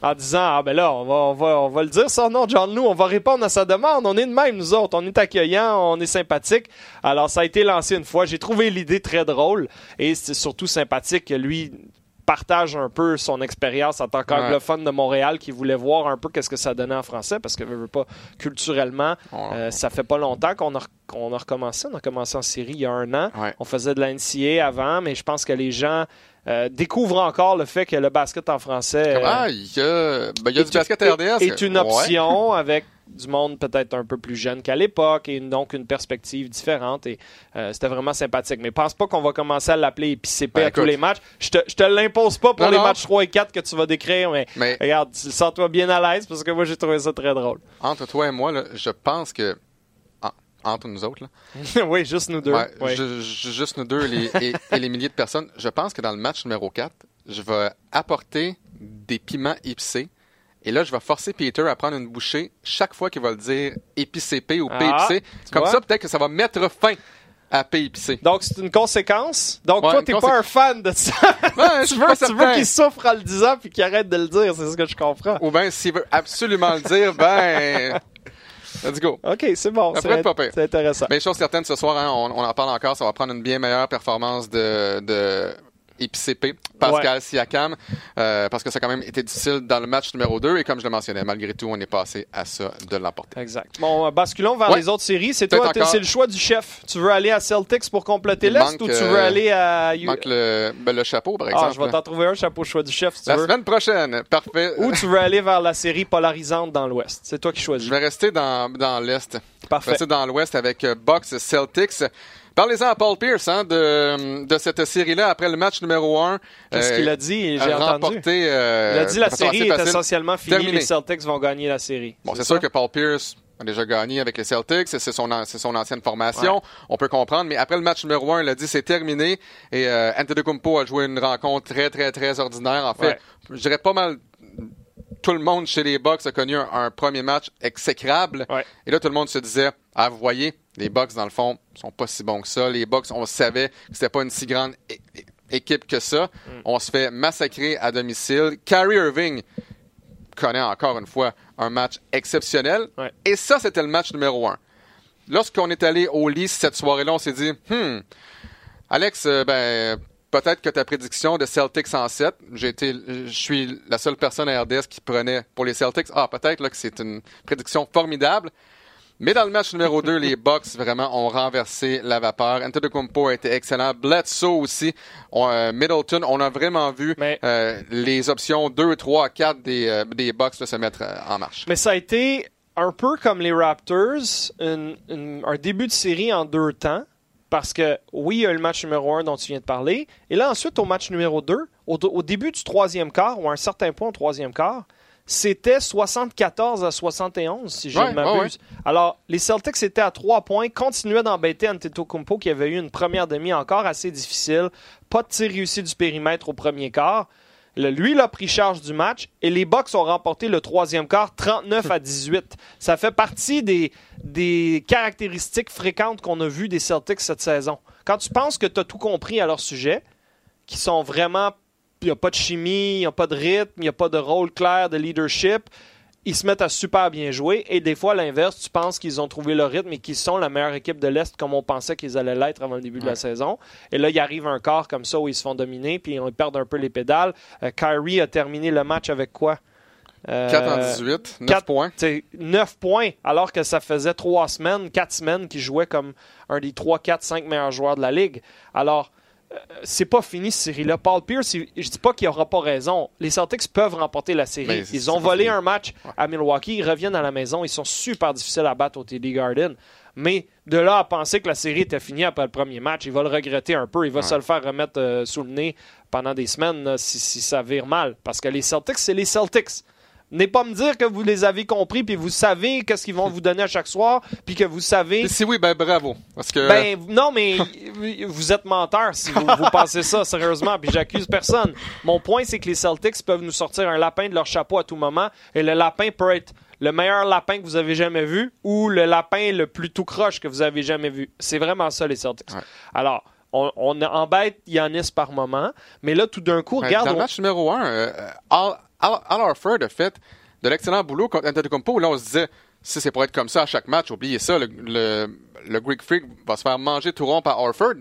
en disant Ah, ben là, on va, on va, on va le dire ça, non, John Lou, on va répondre à sa demande. On est de même, nous autres. On est accueillants, on est sympathique. Alors, ça a été lancé une fois. J'ai trouvé l'idée très drôle et c'est surtout sympathique que lui partage un peu son expérience en tant qu'anglophone de Montréal qui voulait voir un peu qu'est-ce que ça donnait en français parce que veut pas culturellement euh, ça fait pas longtemps qu'on a, qu'on a recommencé. On a commencé en Syrie il y a un an. On faisait de l'NCA avant mais je pense que les gens euh, découvrent encore le fait que le basket en français ah, il y a, ben, du basket RDS est une option avec du monde peut-être un peu plus jeune qu'à l'époque et donc une perspective différente. Et euh, c'était vraiment sympathique. Mais pense pas qu'on va commencer à l'appeler PCP ben, à tous les matchs. Je te, je te l'impose pas pour les matchs 3 et 4 que tu vas décrire, mais, regarde, sens-toi bien à l'aise parce que moi j'ai trouvé ça très drôle. Entre toi et moi, je pense que entre nous autres. Là. oui, juste nous deux. juste nous deux et, les milliers de personnes. Je pense que dans le match numéro 4, je vais apporter des piments épicés et là, je vais forcer Peter à prendre une bouchée chaque fois qu'il va le dire épicé P ou P ah, épicé. Comme ça, peut-être que ça va mettre fin à P épicé. Donc, c'est une conséquence. Donc, toi, t'es pas un fan de ça. tu veux, tu veux qu'il souffre en le disant puis qu'il arrête de le dire, c'est ce que je comprends. Ou bien, s'il veut absolument le dire, ben... Let's go. OK, c'est bon. C'est intéressant. Mais chose certaine, ce soir, hein, on, on, en parle encore, ça va prendre une bien meilleure performance de, de IPCP, Pascal Siakam, euh, parce que ça a quand même été difficile dans le match numéro 2 et comme je le mentionnais, malgré tout, on est passé à ça de l'emporter. Exact. Bon, euh, basculons vers les autres séries. C'est toi, c'est le choix du chef. Tu veux aller à Celtics pour compléter l'Est ou tu veux euh, aller à... Il manque le, ben, le chapeau, par exemple. Ah, je vais t'en trouver un chapeau choix du chef, si tu La semaine prochaine, parfait. Ou tu veux aller vers la série polarisante dans l'Ouest. C'est toi qui choisis. Je vais rester dans, dans l'Est. Parfait. Je vais rester dans l'Ouest avec Bucks Celtics. Parlez-en à Paul Pierce hein, de, de cette série-là après le match numéro 1. Qu'est-ce qu'il a dit? J'ai entendu. Euh, il a dit la série est essentiellement finie. Les Celtics vont gagner la série. Bon, c'est sûr que Paul Pierce a déjà gagné avec les Celtics. C'est son, son ancienne formation. On peut comprendre. Mais après le match numéro 1, il a dit c'est terminé. Et euh, Antetokounmpo a joué une rencontre très, très, très ordinaire. En fait, je dirais pas mal tout le monde chez les Bucks a connu un, premier match exécrable. Et là, tout le monde se disait, ah, vous voyez, les Bucks, dans le fond, sont pas si bons que ça. Les Bucks, on savait que c'était pas une si grande équipe que ça. Mm. On se fait massacrer à domicile. Kyrie Irving connaît encore une fois un match exceptionnel. Et ça, c'était le match numéro un. Lorsqu'on est allé au lit cette soirée-là, on s'est dit, hmm, Alex, euh, ben, peut-être que ta prédiction de Celtics en 7, j'ai été, je suis la seule personne à RDS qui prenait pour les Celtics. Ah, peut-être que c'est une prédiction formidable. Mais dans le match numéro 2, les Bucks vraiment ont renversé la vapeur. Antetokounmpo a été excellent. Bledsoe aussi. Euh, Middleton, on a vraiment vu euh, les options 2, 3, 4 des, euh, des Bucks se mettre en marche. Mais ça a été un peu comme les Raptors, un début de série en deux temps. Parce que oui, il y a le match numéro 1 dont tu viens de parler. Et là, ensuite, au match numéro 2, au, au début du troisième quart, ou à un certain point au troisième quart, c'était 74 à 71, si je ne m'abuse. Alors, les Celtics étaient à trois points, continuaient d'embêter Antetokounmpo, qui avait eu une première demi encore assez difficile. Pas de tir réussi du périmètre au premier quart. lui, il a pris charge du match et les Bucks ont remporté le troisième quart 39 à 18. Ça fait partie des, des caractéristiques fréquentes qu'on a vues des Celtics cette saison. Quand tu penses que tu as tout compris à leur sujet, qui sont vraiment n'y a pas de chimie, il n'y a pas de rythme, il n'y a pas de rôle clair de leadership. Ils se mettent à super bien jouer. Et des fois, à l'inverse, tu penses qu'ils ont trouvé le rythme et qu'ils sont la meilleure équipe de l'Est comme on pensait qu'ils allaient l'être avant le début de la saison. Et là, il arrive un quart comme ça où ils se font dominer puis ils perdent un peu les pédales. Euh, Kyrie a terminé le match avec quoi? 4 en 18, 9 quatre- points. T'sais, 9 points, alors que ça faisait 3 semaines, 4 semaines qu'il jouait comme un des 3, 4, 5 meilleurs joueurs de la Ligue. Alors, euh, c'est pas fini cette série-là. Paul Pierce, je dis pas qu'il aura pas raison. Les Celtics peuvent remporter la série. Mais Ils ont volé fini. un match à Milwaukee, ils reviennent à la maison, ils sont super difficiles à battre au TD Garden. Mais de là à penser que la série était finie après le premier match, il va le regretter un peu. Il va se le faire remettre euh, sous le nez pendant des semaines là, si, si ça vire mal. Parce que les Celtics, c'est les Celtics. N'est pas me dire que vous les avez compris, puis vous savez qu'est-ce qu'ils vont vous donner à chaque soir, puis que vous savez. Si oui, ben bravo. Parce que Ben non, mais vous êtes menteur si vous, vous pensez ça sérieusement, puis j'accuse personne. Mon point, c'est que les Celtics peuvent nous sortir un lapin de leur chapeau à tout moment, et le lapin peut être le meilleur lapin que vous avez jamais vu ou le lapin le plus tout croche que vous avez jamais vu. C'est vraiment ça, les Celtics. Ouais. Alors, on, on embête Yanis par moment, mais là, tout d'un coup, Ben, regarde. Dans le on- match numéro 1, Al, Al, Al Horford a fait de l'excellent boulot contre Antetokounmpo. Là, on se disait, si c'est pour être comme ça à chaque match, oubliez ça, le, le, le Greek Freak va se faire manger tout rond par Horford.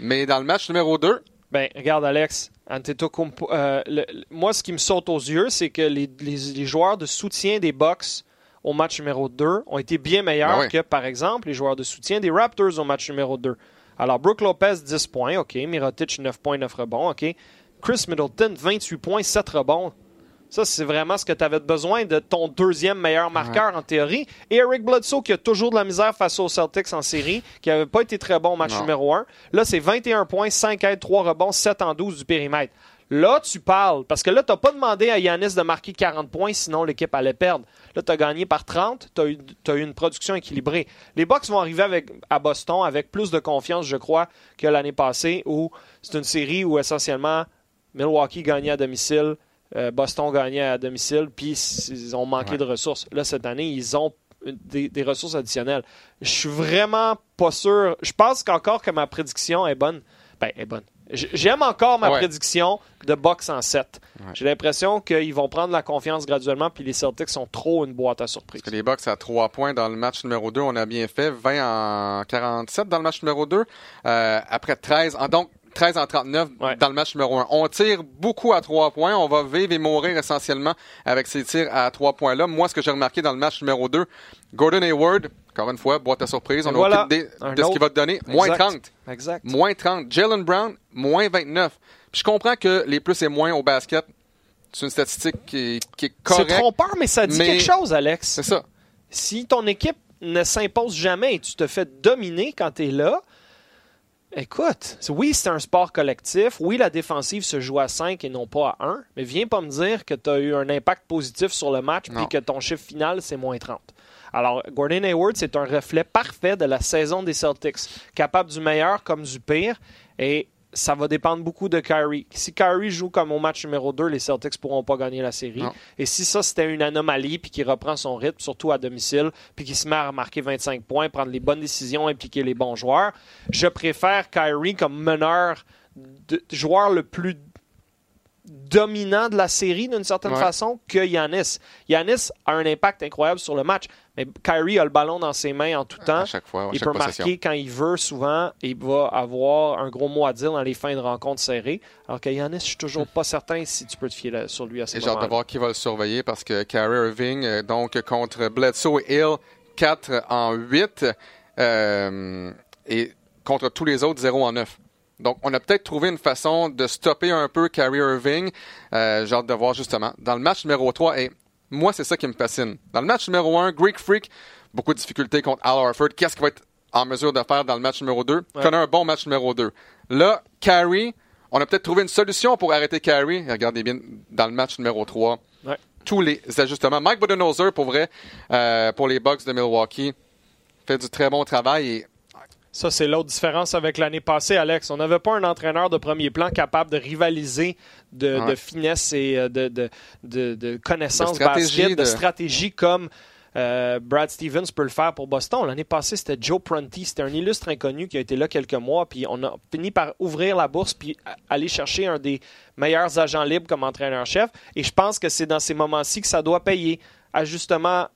Mais dans le match numéro 2, Ben, regarde, Alex. Antetokounmpo, euh, le- moi, ce qui me saute aux yeux, c'est que les, les- les joueurs de soutien des Bucks au match numéro 2 ont été bien meilleurs Ben oui. que, par exemple, les joueurs de soutien des Raptors au match numéro 2. Alors, Brooke Lopez, 10 points, OK. Mirotic, 9 points, 9 rebonds, OK. Chris Middleton, 28 points, 7 rebonds. Ça, c'est vraiment ce que tu avais besoin de ton deuxième meilleur marqueur en théorie. Et Eric Bledsoe, qui a toujours de la misère face aux Celtics en série, qui n'avait pas été très bon au match Non. numéro 1. Là, c'est 21 points, 5 aides, 3 rebonds, 7 en 12 du périmètre. Là, tu parles. Parce que là, tu n'as pas demandé à Yanis de marquer 40 points, sinon l'équipe allait perdre. Là, tu as gagné par 30, tu as, eu une production équilibrée. Les Bucks vont arriver avec, à Boston avec plus de confiance, je crois, que l'année passée, où c'est une série où essentiellement Milwaukee gagnait à domicile, Boston gagnait à domicile, puis ils ont manqué Ouais. de ressources. Là, cette année, ils ont des, des ressources additionnelles. Je suis vraiment pas sûr. Je pense qu'encore que ma prédiction est bonne. Ben, est bonne. J'aime encore ma Ouais. prédiction de box en 7. Ouais. J'ai l'impression qu'ils vont prendre la confiance graduellement, puis les Celtics sont trop une boîte à surprise. Parce que les Bucks à 3 points dans le match numéro 2, on a bien fait. 20 en 47 dans le match numéro 2. Euh, après 13, en, donc 13 en 39 Ouais. dans le match numéro 1. On tire beaucoup à 3 points. On va vivre et mourir essentiellement avec ces tirs à 3 points-là. Moi, ce que j'ai remarqué dans le match numéro 2, Gordon Hayward, encore une fois, boîte à surprise. On n'a voilà. aucune idée de ce qu'il va te donner. Moins Exact. 30. Exact. Moins 30. Jalen Brown, moins 29. Puis je comprends que les plus et moins au basket, c'est une statistique qui, qui est C'est correcte. trompeur, mais ça dit mais- quelque chose, Alex. C'est ça. si ton équipe ne s'impose jamais et tu te fais dominer quand tu es là, écoute, oui, c'est un sport collectif. Oui, la défensive se joue à 5 et non pas à 1. Mais viens pas me dire que tu as eu un impact positif sur le match puis que ton chiffre final, c'est moins 30. Alors, Gordon Hayward, c'est un reflet parfait de la saison des Celtics. Capable du meilleur comme du pire. Et ça va dépendre beaucoup de Kyrie. Si Kyrie joue comme au match numéro 2, les Celtics pourront pas gagner la série. Non. Et si ça, c'était une anomalie, puis qu'il reprend son rythme, surtout à domicile, puis qu'il se met à marquer 25 points, prendre les bonnes décisions, impliquer les bons joueurs, je préfère Kyrie comme meneur, de, joueur le plus dominant de la série d'une certaine Ouais. façon que Yanis. Yanis a un impact incroyable sur le match, mais Kyrie a le ballon dans ses mains en tout temps. À chaque fois, à Il chaque peut possession. marquer quand il veut souvent et il va avoir un gros mot à dire dans les fins de rencontres serrées. Alors que Yanis, je suis toujours pas certain si tu peux te fier là- sur lui à ces Et j'ai hâte de voir qui va le surveiller parce que Kyrie Irving, euh, donc contre Bledsoe et Hill, 4 en 8 euh, et contre tous les autres, 0 en 9. Donc, on a peut-être trouvé une façon de stopper un peu Kyrie Irving. Euh, j'ai hâte de voir justement. Dans le match numéro 3, et moi, c'est ça qui me fascine. Dans le match numéro 1, Greek Freak, beaucoup de difficultés contre Al Horford. Qu'est-ce qu'il va être en mesure de faire dans le match numéro 2? Ouais. Connaît un bon match numéro 2. Là, Kyrie, on a peut-être trouvé une solution pour arrêter Kyrie. Regardez bien dans le match numéro 3. Ouais. Tous les ajustements. Mike Budenholzer, pour vrai, euh, pour les Bucks de Milwaukee, fait du très bon travail et Ça, c'est l'autre différence avec l'année passée, Alex. On n'avait pas un entraîneur de premier plan capable de rivaliser de, Ouais. de finesse et euh, de, de, de, de connaissances De stratégie, basket, de, de- stratégie comme euh, Brad Stevens peut le faire pour Boston. L'année passée, c'était Joe Prunty. C'était un illustre inconnu qui a été là quelques mois. Puis on a fini par ouvrir la bourse puis aller chercher un des meilleurs agents libres comme entraîneur-chef. Et je pense que c'est dans ces moments-ci que ça doit payer. Ajustement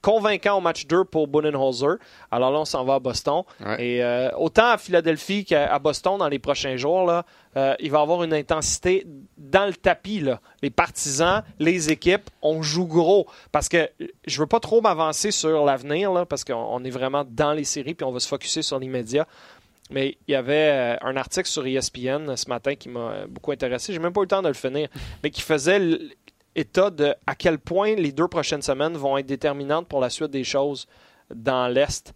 convaincant au match 2 pour Bunnenholzer. Alors là, on s'en va à Boston. Et euh, autant à Philadelphie qu'à Boston dans les prochains jours, là, euh, il va y avoir une intensité dans le tapis. Là. Les partisans, les équipes, on joue gros. Parce que je veux pas trop m'avancer sur l'avenir, parce qu'on est vraiment dans les séries puis on va se focuser sur l'immédiat. Mais il y avait euh, un article sur ESPN ce matin qui m'a beaucoup intéressé. J'ai même pas eu le temps de le finir, mais qui faisait état de à quel point les deux prochaines semaines vont être déterminantes pour la suite des choses dans l'Est.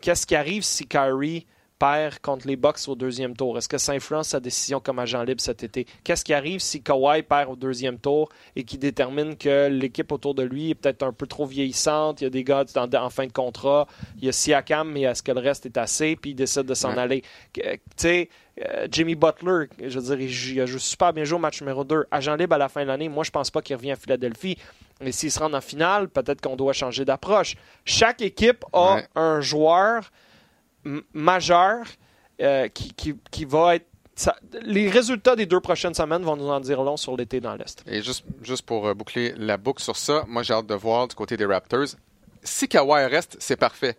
Qu'est-ce qui arrive si Kyrie perd contre les Bucks au deuxième tour? Est-ce que ça influence sa décision comme agent libre cet été? Qu'est-ce qui arrive si Kawhi perd au deuxième tour et qui détermine que l'équipe autour de lui est peut-être un peu trop vieillissante? Il y a des gars en, fin de contrat. Il y a Siakam, mais est-ce que le reste est assez? Puis il décide de s'en aller. Tu sais, euh, Jimmy Butler, je veux dire, il, a joué super bien joué au match numéro 2. Agent libre à la fin de l'année, moi, je pense pas qu'il revient à Philadelphie. Mais s'il se rend en finale, peut-être qu'on doit changer d'approche. Chaque équipe a un joueur majeur euh, qui, qui, va être les résultats des deux prochaines semaines vont nous en dire long sur l'été dans l'Est. Et juste, juste pour euh, boucler la boucle sur ça, moi j'ai hâte de voir du côté des Raptors. Si Kawhi reste, c'est parfait.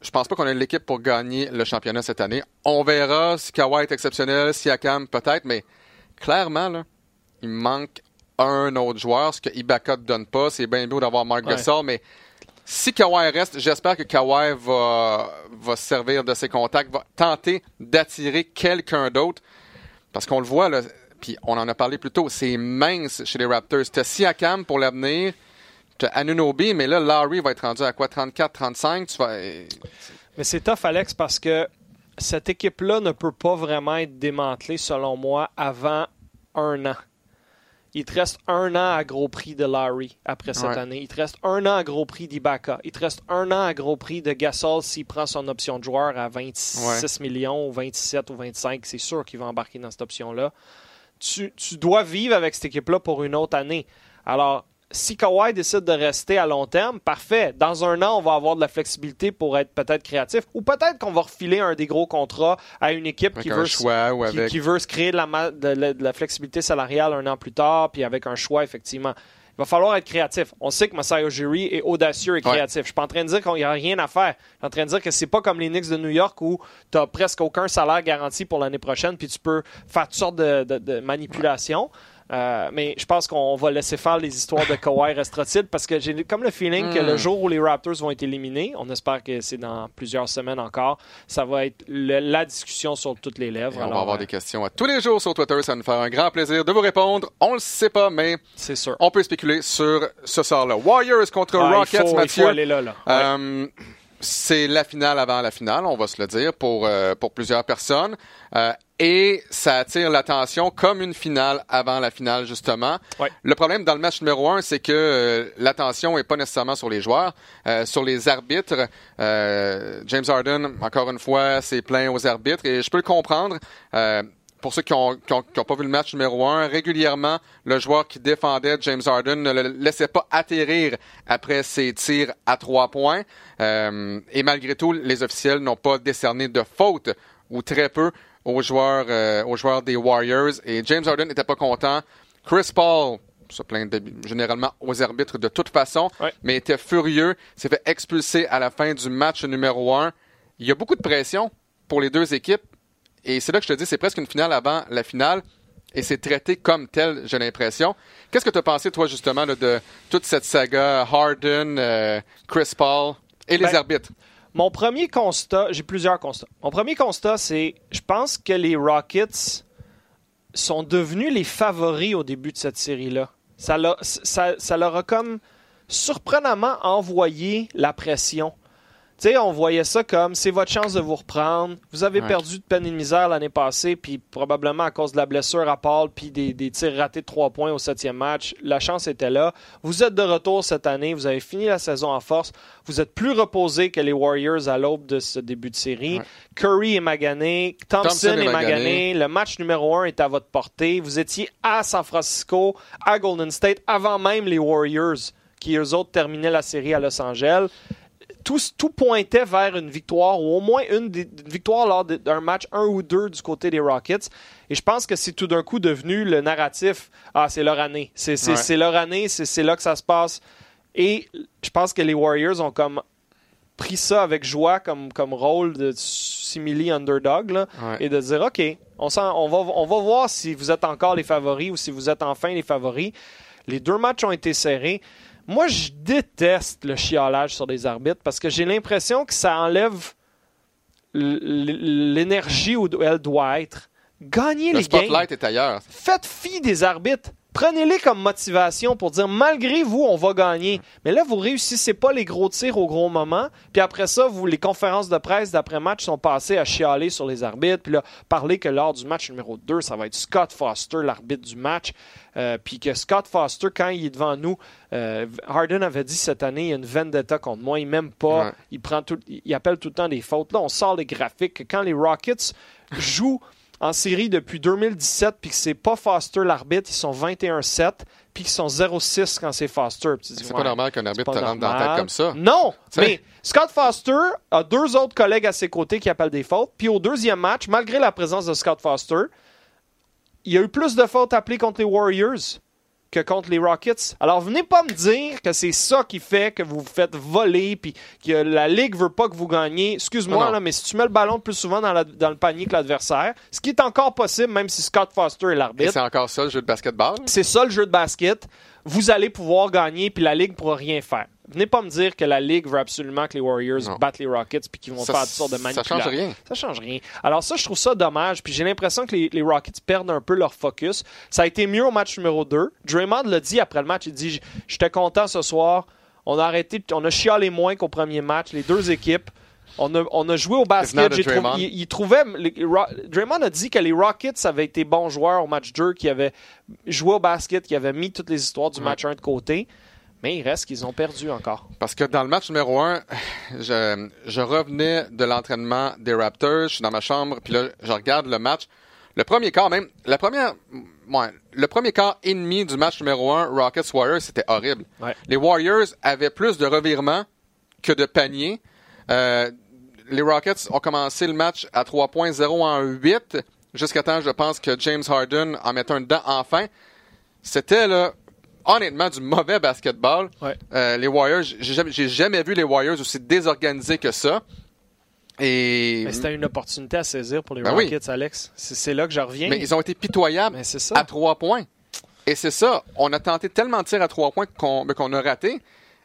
Je pense pas qu'on ait l'équipe pour gagner le championnat cette année. On verra si Kawhi est exceptionnel, si Akam peut-être, mais clairement, là, il manque un autre joueur, ce que Ibaka ne donne pas. C'est bien beau d'avoir Marc Gasol, mais si Kawhi reste, j'espère que Kawhi va, va servir de ses contacts, va tenter d'attirer quelqu'un d'autre. Parce qu'on le voit, là, puis on en a parlé plus tôt, c'est mince chez les Raptors. T'as Siakam pour l'avenir, t'as Anunobi, mais là, Larry va être rendu à quoi, 34, 35? Tu vas... Mais c'est tough, Alex, parce que cette équipe-là ne peut pas vraiment être démantelée, selon moi, avant un an. Il te reste un an à gros prix de Larry après cette année. Il te reste un an à gros prix d'Ibaka. Il te reste un an à gros prix de Gasol s'il prend son option de joueur à 26 millions, ou 27 ou 25. C'est sûr qu'il va embarquer dans cette option-là. Tu, tu dois vivre avec cette équipe-là pour une autre année. Alors, si Kawhi décide de rester à long terme, parfait. Dans un an, on va avoir de la flexibilité pour être peut-être créatif. Ou peut-être qu'on va refiler un des gros contrats à une équipe qui veut, qui, veut se créer de la, de, la, flexibilité salariale un an plus tard, puis avec un choix, effectivement. Il va falloir être créatif. On sait que Masai Ujiri est audacieux et créatif. Je Je suis pas en train de dire qu'il n'y a rien à faire. Je suis en train de dire que c'est pas comme les Knicks de New York où tu n'as presque aucun salaire garanti pour l'année prochaine, puis tu peux faire toutes sortes de, manipulations. Euh, mais je pense qu'on va laisser faire les histoires de Kawhi restera-t-il parce que j'ai comme le feeling que le hmm. jour où les Raptors vont être éliminés, on espère que c'est dans plusieurs semaines encore, ça va être la discussion sur toutes les lèvres. on va avoir des questions à tous les jours sur Twitter. Ça va nous faire un grand plaisir de vous répondre. On le sait pas, mais c'est sûr. On peut spéculer sur ce sort-là. Warriors contre Rockets, Mathieu. Euh, c'est la finale avant la finale, on va se le dire, pour, euh, pour plusieurs personnes. Euh, et ça attire l'attention comme une finale avant la finale, justement. Le problème dans le match numéro un, c'est que euh, l'attention est pas nécessairement sur les joueurs, sur les arbitres. James Harden, encore une fois, s'est plaint aux arbitres et je peux le comprendre pour ceux qui n'ont pas vu le match numéro un, régulièrement, le joueur qui défendait James Harden ne le laissait pas atterrir après ses tirs à trois points. Euh, et malgré tout, les officiels n'ont pas décerné de faute, ou très peu, aux joueurs, euh, aux joueurs des Warriors. Et James Harden n'était pas content. Chris Paul se plaint généralement aux arbitres de toute façon, mais était furieux, s'est fait expulser à la fin du match numéro un. Il y a beaucoup de pression pour les deux équipes et c'est là que je te dis, c'est presque une finale avant la finale. Et c'est traité comme tel, j'ai l'impression. Qu'est-ce que tu as pensé, toi, justement, de toute cette saga Harden, euh, Chris Paul et les ben, arbitres? Mon premier constat, j'ai plusieurs constats. Mon premier constat, c'est je pense que les Rockets sont devenus les favoris au début de cette série-là. Ça, ça, ça leur a comme surprenamment envoyé la pression. Tu sais, on voyait ça comme c'est votre chance de vous reprendre. Vous avez perdu de peine et de misère l'année passée, puis probablement à cause de la blessure à Paul, puis des, tirs ratés de trois points au septième match. La chance était là. Vous êtes de retour cette année. Vous avez fini la saison en force. Vous êtes plus reposé que les Warriors à l'aube de ce début de série. Curry est magané. Thompson, est, magané. Le match numéro un est à votre portée. Vous étiez à San Francisco, à Golden State, avant même les Warriors, qui eux autres terminaient la série à Los Angeles tout, pointait vers une victoire ou au moins une, victoire lors d'un match un ou deux du côté des Rockets. Et je pense que c'est tout d'un coup devenu le narratif. Ah, c'est leur année. C'est leur année, c'est là que ça se passe. Et je pense que les Warriors ont comme pris ça avec joie comme, comme rôle de simili underdog là, Ouais. et de dire OK, on, on, va, on va voir si vous êtes encore les favoris ou si vous êtes enfin les favoris. Les deux matchs ont été serrés. Moi, je déteste le chiolage sur les arbitres parce que j'ai l'impression que ça enlève l'énergie où elle doit être. Gagnez Le les games spotlight est ailleurs. faites fi des arbitres. Prenez-les comme motivation pour dire malgré vous, on va gagner. Mais là, vous réussissez pas les gros tirs au gros moment. Puis après ça, vous, les conférences de presse d'après-match sont passées à chialer sur les arbitres. Puis là, parler que lors du match numéro 2, ça va être Scott Foster, l'arbitre du match. Euh, puis que Scott Foster, quand il est devant nous, euh, Harden avait dit cette année, il y a une vendetta contre moi. Il m'aime pas. Ouais. Il, prend tout, il appelle tout le temps des fautes. Là, on sort les graphiques. que Quand les Rockets jouent en série depuis 2017, puis que c'est pas Foster l'arbitre, ils sont 21-7, puis qu'ils sont 0-6 quand c'est Foster. C'est ouais, pas normal qu'un arbitre te rentre dans la tête comme ça. Non, mais Scott Foster a deux autres collègues à ses côtés qui appellent des fautes. Puis au deuxième match, malgré la présence de Scott Foster, il y a eu plus de fautes appelées contre les Warriors que contre les Rockets. Alors venez pas me dire que c'est ça qui fait que vous vous faites voler puis que la ligue veut pas que vous gagniez. Excuse-moi non. là, mais si tu mets le ballon plus souvent dans, la- dans le panier que l'adversaire, ce qui est encore possible même si Scott Foster est Et l'arbitre, c'est encore ça, le jeu de basketball. c'est ça le jeu de basket. Vous allez pouvoir gagner, puis la Ligue pourra rien faire. Venez pas me dire que la Ligue veut absolument que les Warriors Non. battent les Rockets puis qu'ils vont Ça, faire toutes sortes de ça manipulations. change rien. Ça change rien. Alors ça, je trouve ça dommage. Puis j'ai l'impression que les, les Rockets perdent un peu leur focus. Ça a été mieux au match numéro 2. Draymond l'a dit après le match. Il dit J'étais content ce soir. On a arrêté, on a chialé moins qu'au premier match. Les deux équipes. On a, on a joué au basket. J'ai il, il trouvait. les Ro- Draymond a dit que les Rockets avaient été bons joueurs au match 2, qui avaient joué au basket, qui avaient mis toutes les histoires du match 1 de côté. Mais il reste qu'ils ont perdu encore. Parce que dans le match numéro 1, je, je revenais de l'entraînement des Raptors, je suis dans ma chambre, puis là, je regarde le match. Le premier quart, même, la première, ouais, le premier quart et demi du match numéro 1, Rockets Warriors, c'était horrible. Ouais. Les Warriors avaient plus de revirements que de paniers. Euh, les Rockets ont commencé le match à 3 points, 0 en 8, jusqu'à temps, je pense, que James Harden en mette un dedans enfin. C'était, là, honnêtement, du mauvais basketball. Ouais. Euh, les Warriors, j'ai jamais, vu les Warriors aussi désorganisés que ça. Et Mais c'était une opportunité à saisir pour les Ben oui. Rockets, Alex. C'est là que je reviens. mais ils ont été pitoyables Mais c'est ça. à trois points. Et c'est ça. On a tenté tellement de tirs à trois points qu'on qu'on a raté.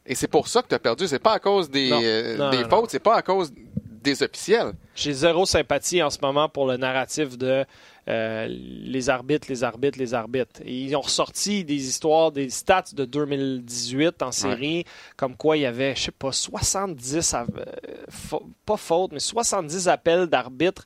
Et c'est pour ça que tu as perdu. C'est pas à cause des, Non. euh, Non, des non, fautes, c'est pas à cause des officiels. J'ai zéro sympathie en ce moment pour le narratif de euh, les arbitres, les arbitres, les arbitres. Et ils ont ressorti des histoires, des stats de 2018 en série, comme quoi il y avait, je sais pas, 70, av- euh, fa- pas faute, mais 70 appels d'arbitres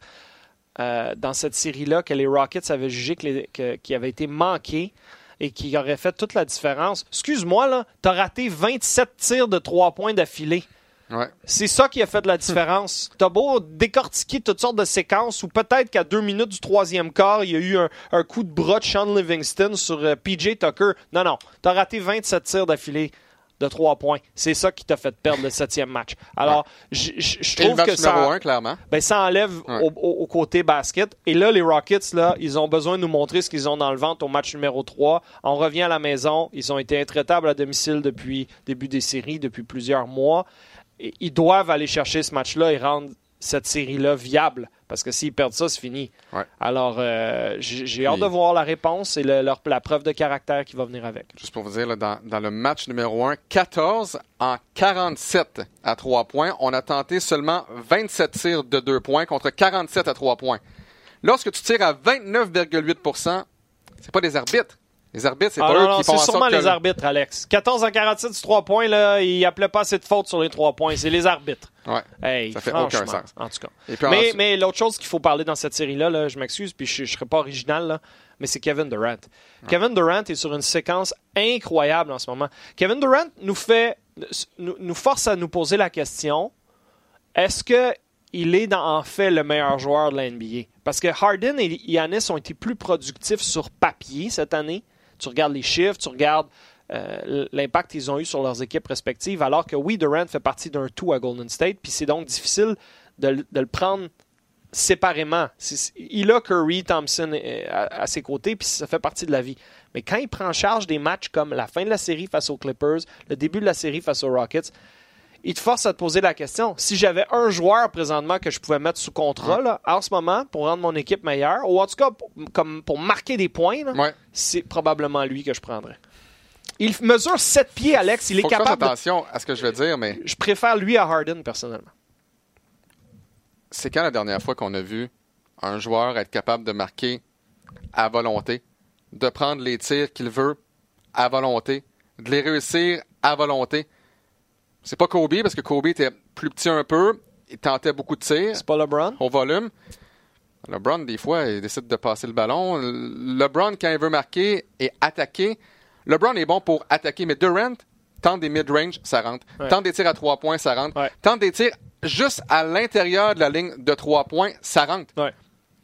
euh, dans cette série-là que les Rockets avaient jugé qui avaient été manqués et qui auraient fait toute la différence. Excuse-moi, là, t'as raté 27 tirs de 3 points d'affilée. Ouais. C'est ça qui a fait de la différence. T'as beau décortiquer toutes sortes de séquences où peut-être qu'à deux minutes du troisième quart, il y a eu un, un coup de bras de Sean Livingston sur euh, PJ Tucker. Non, non. T'as raté 27 tirs d'affilée de trois points. C'est ça qui t'a fait perdre le septième match. Alors, je trouve que ça, un, clairement. ben, ça enlève Ouais. au, au- au côté basket. Et là, les Rockets, là, ils ont besoin de nous montrer ce qu'ils ont dans le ventre au match numéro 3. On revient à la maison. Ils ont été intraitables à domicile depuis début des séries, depuis plusieurs mois. Ils doivent aller chercher ce match-là et rendre cette série-là viable. Parce que s'ils perdent ça, c'est fini. Ouais. Alors, euh, j'ai hâte de voir la réponse et le- leur- la preuve de caractère qui va venir avec. Juste pour vous dire, là, dans, dans le match numéro 1, 14 en 47 à 3 points. On a tenté seulement 27 tirs de 2 points contre 47 à 3 points. Lorsque tu tires à 29,8% c'est pas des arbitres. Les arbitres, c'est Ah pas non, eux non, qui font c'est en sûrement que... les arbitres, Alex. 14 en 47 sur 3 points, là, ils appelaient pas assez de fautes sur les 3 points. C'est les arbitres. Ouais. Hey, Ça fait aucun sens. En tout cas. Et puis Mais, l'autre chose qu'il faut parler dans cette série-là, là, je m'excuse, puis je ne serai pas original, là, mais c'est Kevin Durant. Kevin Durant est sur une séquence incroyable en ce moment. Kevin Durant nous fait, nous, nous force à nous poser la question est-ce que il est dans- en fait le meilleur joueur de la NBA Parce que Harden et Giannis ont été plus productifs sur papier cette année. Tu regardes les chiffres, tu regardes euh, l'impact qu'ils ont eu sur leurs équipes respectives, alors que oui, Durant fait partie d'un tout à Golden State, puis c'est donc difficile de, le- prendre séparément. Il a Curry, Thompson euh, à, ses côtés, puis ça fait partie de la vie. Mais quand il prend charge des matchs comme la fin de la série face aux Clippers, le début de la série face aux Rockets, il te force à te poser la question. Si j'avais un joueur présentement que je pouvais mettre sous contrat là, en ce moment pour rendre mon équipe meilleure, ou en tout cas pour, comme pour marquer des points, là, Ouais. c'est probablement lui que je prendrais. Il mesure 7 pieds, Alex. Il est Faut que je fasse capable. de- attention à ce que je vais dire, mais Je préfère lui à Harden, personnellement. c'est quand la dernière fois qu'on a vu un joueur être capable de marquer à volonté, de prendre les tirs qu'il veut à volonté, de les réussir à volonté? C'est pas Kobe, parce que Kobe était plus petit un peu, il tentait beaucoup de tirs C'est pas LeBron? au volume. LeBron, des fois, il décide de passer le ballon. LeBron, quand il veut marquer et attaquer, LeBron est bon pour attaquer, mais Durant tente des mid-range, ça rentre. Ouais. Tente des tirs à trois points, ça rentre. Ouais. Tente des tirs juste à l'intérieur de la ligne de trois points, ça rentre. Ouais.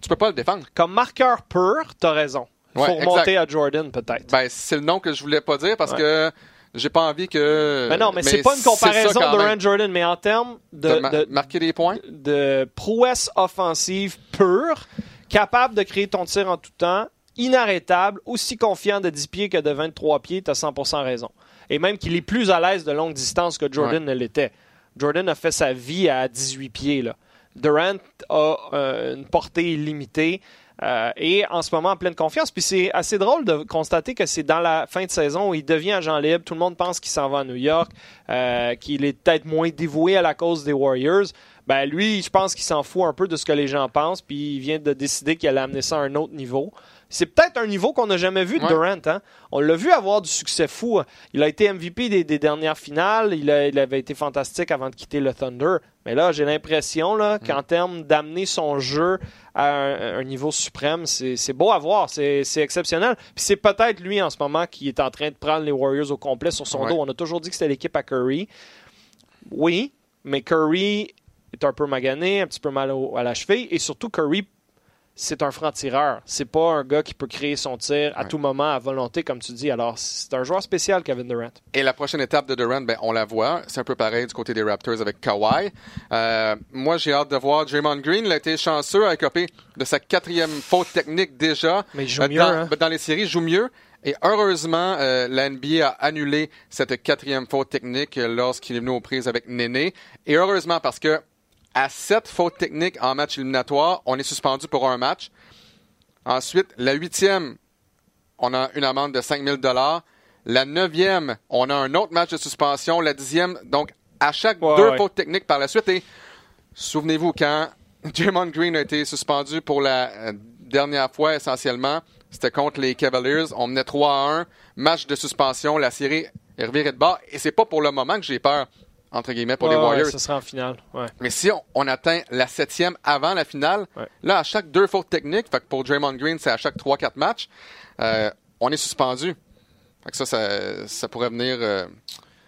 Tu peux pas le défendre. Comme marqueur pur, t'as raison. Il faut Ouais, remonter à Jordan, peut-être. Ben, c'est le nom que je voulais pas dire parce Ouais. que j'ai pas envie que. mais non, mais, c'est pas une comparaison quand même. Durant-Jordan, mais en termes de, De ma- de- marquer des points? de prouesse offensive pure, capable de créer ton tir en tout temps, inarrêtable, aussi confiant de 10 pieds que de 23 pieds, tu as 100% raison. Et même qu'il est plus à l'aise de longue distance que Jordan ne l'était. Jordan a fait sa vie à 18 pieds. Là. Durant a euh, une portée illimitée. Euh, et en ce moment en pleine confiance. Puis c'est assez drôle de constater que c'est dans la fin de saison où il devient agent libre. Tout le monde pense qu'il s'en va à New York, euh, qu'il est peut-être moins dévoué à la cause des Warriors. Ben lui, je pense qu'il s'en fout un peu de ce que les gens pensent, puis il vient de décider qu'il allait amener ça à un autre niveau. C'est peut-être un niveau qu'on n'a jamais vu de Ouais. Durant. Hein? On l'a vu avoir du succès fou. Il a été MVP des, des dernières finales. Il, a- il avait été fantastique avant de quitter le Thunder. Mais là, j'ai l'impression là, qu'en termes d'amener son jeu à un, un niveau suprême, c'est c'est beau à voir. C'est c'est exceptionnel. Puis c'est peut-être lui en ce moment qui est en train de prendre les Warriors au complet sur son Ouais. dos. On a toujours dit que c'était l'équipe à Curry. Oui, mais Curry est un peu magané, un petit peu mal à la cheville. Et surtout, Curry, c'est un franc-tireur. C'est pas un gars qui peut créer son tir à Ouais. tout moment, à volonté, comme tu dis. Alors, c'est un joueur spécial, Kevin Durant. Et la prochaine étape de Durant, ben, on la voit. C'est un peu pareil du côté des Raptors avec Kawhi. Euh, moi, j'ai hâte de voir Draymond Green. Il a été chanceux à écoper de sa quatrième faute technique déjà. Mais il joue Euh, mieux, dans, hein. dans les séries, il joue mieux. Et heureusement, euh, la NBA a annulé cette quatrième faute technique euh, lorsqu'il est venu aux prises avec Néné. Et heureusement parce que à sept fautes techniques en match éliminatoire, on est suspendu pour un match. Ensuite, la huitième, on a une amende de 5 000 La neuvième, on a un autre match de suspension. La dixième, donc à chaque Ouais, deux ouais. fautes techniques par la suite. Et souvenez-vous, quand Draymond Green a été suspendu pour la euh, dernière fois, essentiellement, c'était contre les Cavaliers. On menait 3 à 1. Match de suspension. La série est revirée de bas. Et c'est pas pour le moment que j'ai peur, entre guillemets, pour les Ouais, ouais, Warriors. ce sera en finale. Ouais. Mais si on, on atteint la septième avant la finale, là, à chaque deux fautes techniques, fait que pour Draymond Green, c'est à chaque 3-4 matchs, euh, on est suspendu. Fait que ça, ça, ça pourrait venir euh,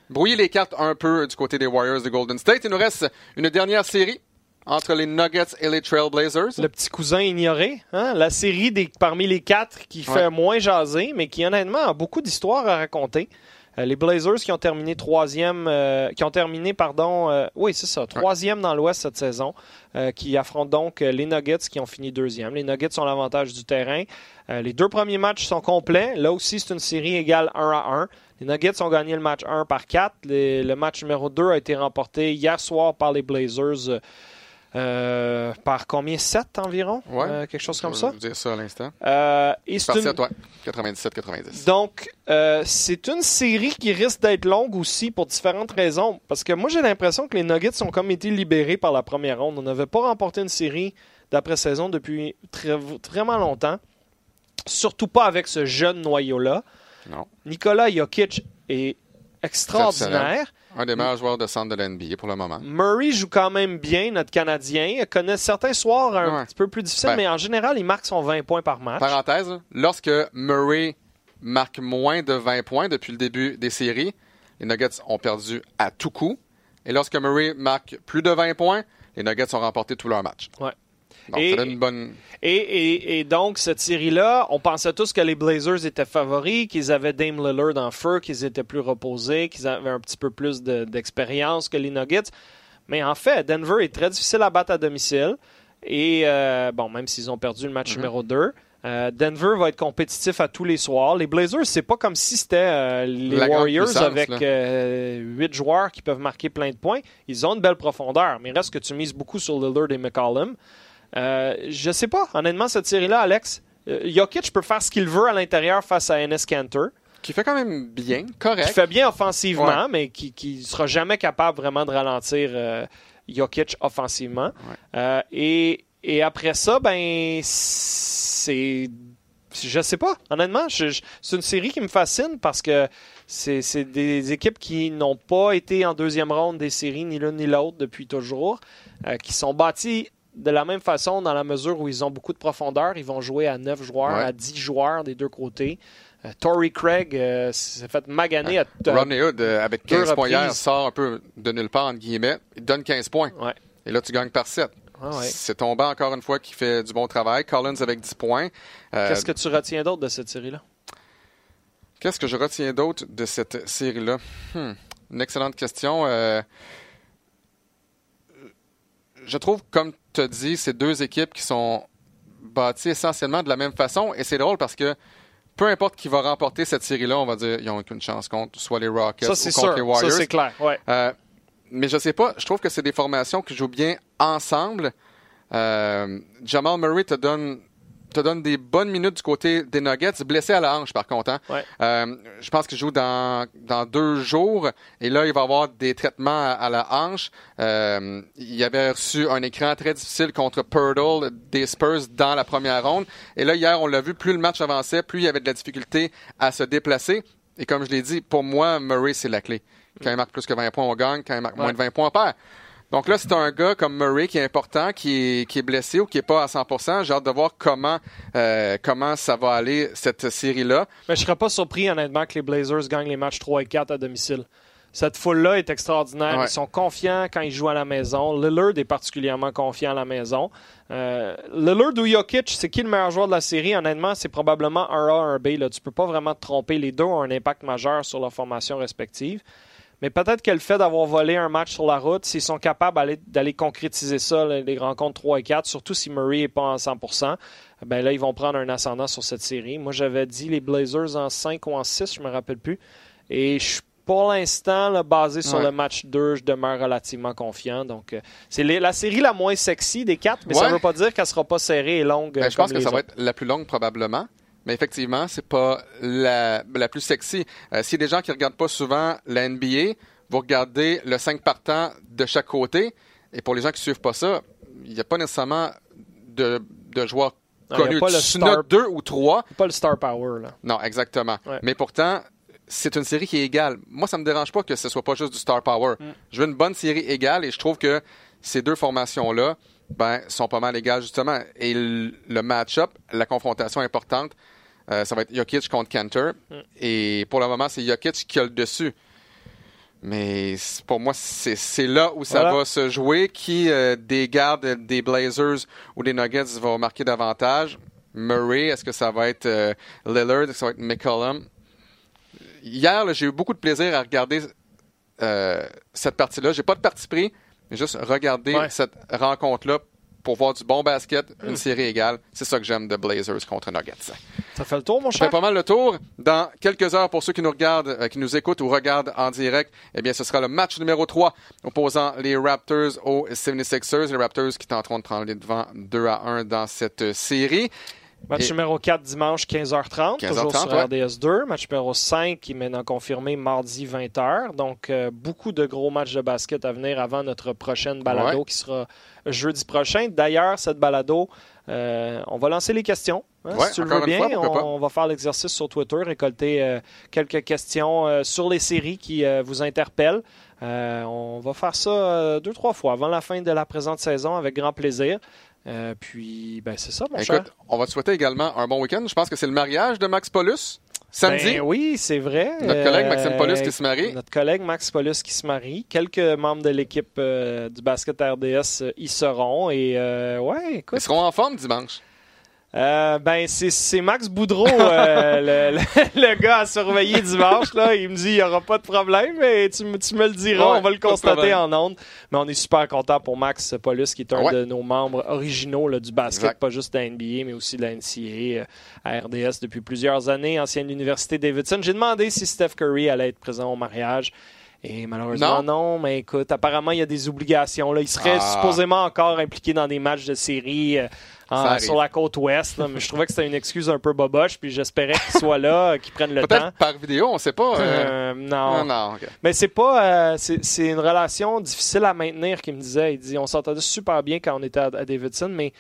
brouiller les cartes un peu du côté des Warriors de Golden State. Il nous reste une dernière série entre les Nuggets et les Trailblazers. Le petit cousin ignoré, hein? la série des, parmi les quatre qui fait moins jaser, mais qui honnêtement a beaucoup d'histoires à raconter. Euh, les Blazers qui ont terminé troisième, euh, qui ont terminé, pardon, euh, oui c'est ça, troisième dans l'Ouest cette saison, qui affrontent donc les Nuggets qui ont fini deuxième. Les Nuggets ont l'avantage du terrain. Les deux premiers matchs sont complets. Là aussi, c'est une série égale 1 à 1. Les Nuggets ont gagné le match 1 par 4. Les- le match numéro 2 a été remporté hier soir par les Blazers. Euh, par combien? 7 environ? Ouais. Euh, Quelque chose comme Je ça? vais vous dire ça à l'instant. Euh, une- à toi. 97-90. Donc, euh, c'est une série qui risque d'être longue aussi pour différentes raisons. Parce que moi, j'ai l'impression que les Nuggets ont comme été libérés par la première ronde. On n'avait pas remporté une série d'après-saison depuis très, vraiment longtemps. Surtout pas avec ce jeune noyau-là. Non. Nicolas Jokic est extraordinaire. Un des meilleurs joueurs de centre de la NBA pour le moment. Murray joue quand même bien, notre Canadien. Il connaît certains soirs un Ouais. petit peu plus difficiles, Ben. mais en général, il marque son 20 points par match. Parenthèse, lorsque Murray marque moins de 20 points depuis le début des séries, les Nuggets ont perdu à tout coup. Et lorsque Murray marque plus de 20 points, les Nuggets ont remporté tous leurs matchs. Ouais. Et- une bonne. Et, et- et donc, cette série-là, on pensait tous que les Blazers étaient favoris, qu'ils avaient Dame Lillard en feu, qu'ils étaient plus reposés, qu'ils avaient un petit peu plus de- d'expérience que les Nuggets. Mais en fait, Denver est très difficile à battre à domicile. Et, euh, bon, même s'ils ont perdu le match numéro 2, Euh, Denver va être compétitif à tous les soirs. Les Blazers, c'est pas comme si c'était euh, les Warriors avec huit joueurs qui peuvent marquer plein de points. Ils ont une belle profondeur, mais il reste que tu mises beaucoup sur Lillard et McCollum. Je sais pas, honnêtement, cette série-là, Alex, Jokic peut faire ce qu'il veut à l'intérieur face à Enes Kanter. Qui fait quand même bien, correct. Qui fait bien offensivement, mais qui ne sera jamais capable vraiment de ralentir Jokic offensivement. et, et après ça, ben c'est je sais pas, honnêtement. c'est une série qui me fascine parce que c'est des équipes qui n'ont pas été en deuxième ronde des séries, ni l'une ni l'autre, depuis toujours, euh, qui sont bâties de la même façon dans la mesure où ils ont beaucoup de profondeur. Ils vont jouer à 9 joueurs, à 10 joueurs des deux côtés. Euh, Tory Craig euh, s'est fait maganer à, Rodney Hood, avec 15 points hier, sort un peu de nulle part, entre guillemets. Il donne 15 points. Et là, tu gagnes par 7. Ah c'est tombé encore une fois qui fait du bon travail. Collins avec 10 points. Euh, Qu'est-ce que tu retiens d'autre de cette série-là? Qu'est-ce que je retiens d'autre de cette série-là? Hmm, une excellente question. Je trouve, comme tu as dit, ces deux équipes qui sont bâties essentiellement de la même façon. Et c'est drôle parce que peu importe qui va remporter cette série-là, on va dire qu'ils n'ont aucune chance contre soit les Rockets ou contre les Warriors. Ça, c'est clair. Ouais. Euh, mais je sais pas, je trouve que c'est des formations qui jouent bien ensemble. Euh, Jamal Murray te donne te donne des bonnes minutes du côté des Nuggets, blessé à la hanche par contre. Hein. Euh, je pense qu'il joue dans, dans deux jours et là il va avoir des traitements à, la hanche. Euh, il avait reçu un écran très difficile contre Purdle des Spurs dans la première ronde et là hier on l'a vu, plus le match avançait, plus il y avait de la difficulté à se déplacer et comme je l'ai dit, pour moi Murray c'est la clé. Quand il marque plus que 20 points, on gagne. Quand il marque moins de 20 points, on perd. Donc là, c'est un gars comme Murray qui est important, qui est, qui est blessé ou qui est pas à 100%. J'ai hâte de voir comment, euh, comment ça va aller, cette série-là. Mais je serais pas surpris, honnêtement, que les Blazers gagnent les matchs 3 et 4 à domicile. Cette foule-là est extraordinaire. Ils sont confiants quand ils jouent à la maison. Lillard est particulièrement confiant à la maison. Euh, Lillard ou Jokic, c'est qui le meilleur joueur de la série? Honnêtement, c'est probablement un A, un B. Là. Tu peux pas vraiment te tromper. Les deux ont un impact majeur sur leur formation respective. Mais peut-être que le fait d'avoir volé un match sur la route, s'ils sont capables d'aller concrétiser ça, les rencontres 3 et 4, surtout si Murray n'est pas en 100% ben là, ils vont prendre un ascendant sur cette série. Moi, j'avais dit les Blazers en 5 ou en 6, je me rappelle plus. Et je pour l'instant, basé sur le match 2, je demeure relativement confiant. Donc, euh, c'est la série la moins sexy des quatre, mais ça ne veut pas dire qu'elle ne sera pas serrée et longue. Ben, je pense que ça va être la plus longue probablement. Mais effectivement, c'est pas la, plus sexy. Euh, S'il y a des gens qui regardent pas souvent la NBA, vous regardez le 5 partants de chaque côté. Et pour les gens qui suivent pas ça, il n'y a pas nécessairement de, de joueurs connus. Pas le deux ou trois. Pas le star power. Là. Non, exactement. Mais pourtant, c'est une série qui est égale. Moi, ça me dérange pas que ce soit pas juste du star power. Mm. Je veux une bonne série égale et je trouve que ces deux formations-là, ben, sont pas mal égales, justement. Et le, match-up, la confrontation importante, euh, ça va être Jokic contre Kanter. Mm. Et pour le moment, c'est Jokic qui a le dessus. Mais pour moi, c'est là où ça va se jouer. Qui euh, des gardes des Blazers ou des Nuggets va marquer davantage? Murray, est-ce que ça va être euh, Lillard? Est-ce que ça va être McCollum? Hier, j'ai eu beaucoup de plaisir à regarder cette partie-là. J'ai pas de parti pris, mais juste regarder cette rencontre-là pour voir du bon basket, une hmm. série égale. C'est ça que j'aime de Blazers contre Nuggets. Ça fait le tour, mon cher. Ça fait pas mal le tour. Dans quelques heures, pour ceux qui nous regardent, euh, qui nous écoutent ou regardent en direct, eh bien, ce sera le match numéro 3 opposant les Raptors aux 76ers. Les Raptors qui tenteront de prendre les devants 2 à 1 dans cette série. Match numéro 4 dimanche 15h30, toujours sur RDS2. Match numéro 5 qui est maintenant confirmé mardi 20h. Donc, euh, beaucoup de gros matchs de basket à venir avant notre prochaine balado qui sera jeudi prochain. D'ailleurs, cette balado, euh, on va lancer les questions. Hein, si tu le veux bien, on, va faire l'exercice sur Twitter, récolter euh, quelques questions sur les séries qui vous interpellent. on va faire ça deux, trois fois avant la fin de la présente saison avec grand plaisir. Euh, puis, ben, c'est ça, mon Écoute, on va te souhaiter également un bon week-end. Je pense que c'est le mariage de Max Paulus. Samedi. Ben oui, c'est vrai. Notre collègue Maxime Paulus qui se marie. Notre collègue Max Paulus qui se marie. Quelques membres de l'équipe euh, du basket RDS euh, y seront. Et ouais, écoute. Ils seront en forme dimanche. Euh, ben, c'est Max Boudreau, euh, le, le, gars à surveiller dimanche. Là. Il me dit il n'y aura pas de problème, mais tu, tu me le diras, on va le constater en ondes. Mais on est super content pour Max Paulus, qui est un de nos membres originaux là, du basket, pas juste de la NBA, mais aussi de la NCAA, euh, à RDS depuis plusieurs années, ancienne de l'Université Davidson. J'ai demandé si Steph Curry allait être présent au mariage. Et malheureusement, non. mais écoute, apparemment, il y a des obligations. Là. Il serait ah. supposément encore impliqué dans des matchs de série euh, sur la côte ouest. mais je trouvais que c'était une excuse un peu boboche, puis j'espérais qu'il soit là, qu'il prenne le temps. par vidéo, on sait pas. Euh, euh, non. non, Mais c'est pas. c'est une relation difficile à maintenir, qu'il me disait. Il dit on s'entendait super bien quand on était à Davidson, mais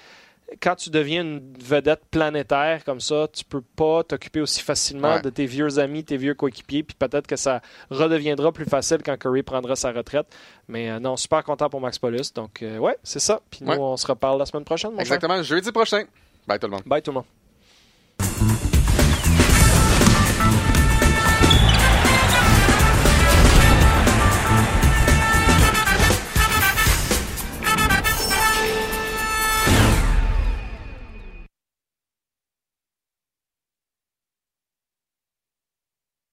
quand tu deviens une vedette planétaire comme ça, tu peux pas t'occuper aussi facilement de tes vieux amis, tes vieux coéquipiers, puis peut-être que ça redeviendra plus facile quand Curry prendra sa retraite. Mais euh, non, super content pour Max Paulus. Donc, euh, ouais, c'est ça. Puis nous, on se reparle la semaine prochaine. Exactement, jeudi prochain. Bye tout le monde. Bye tout le monde.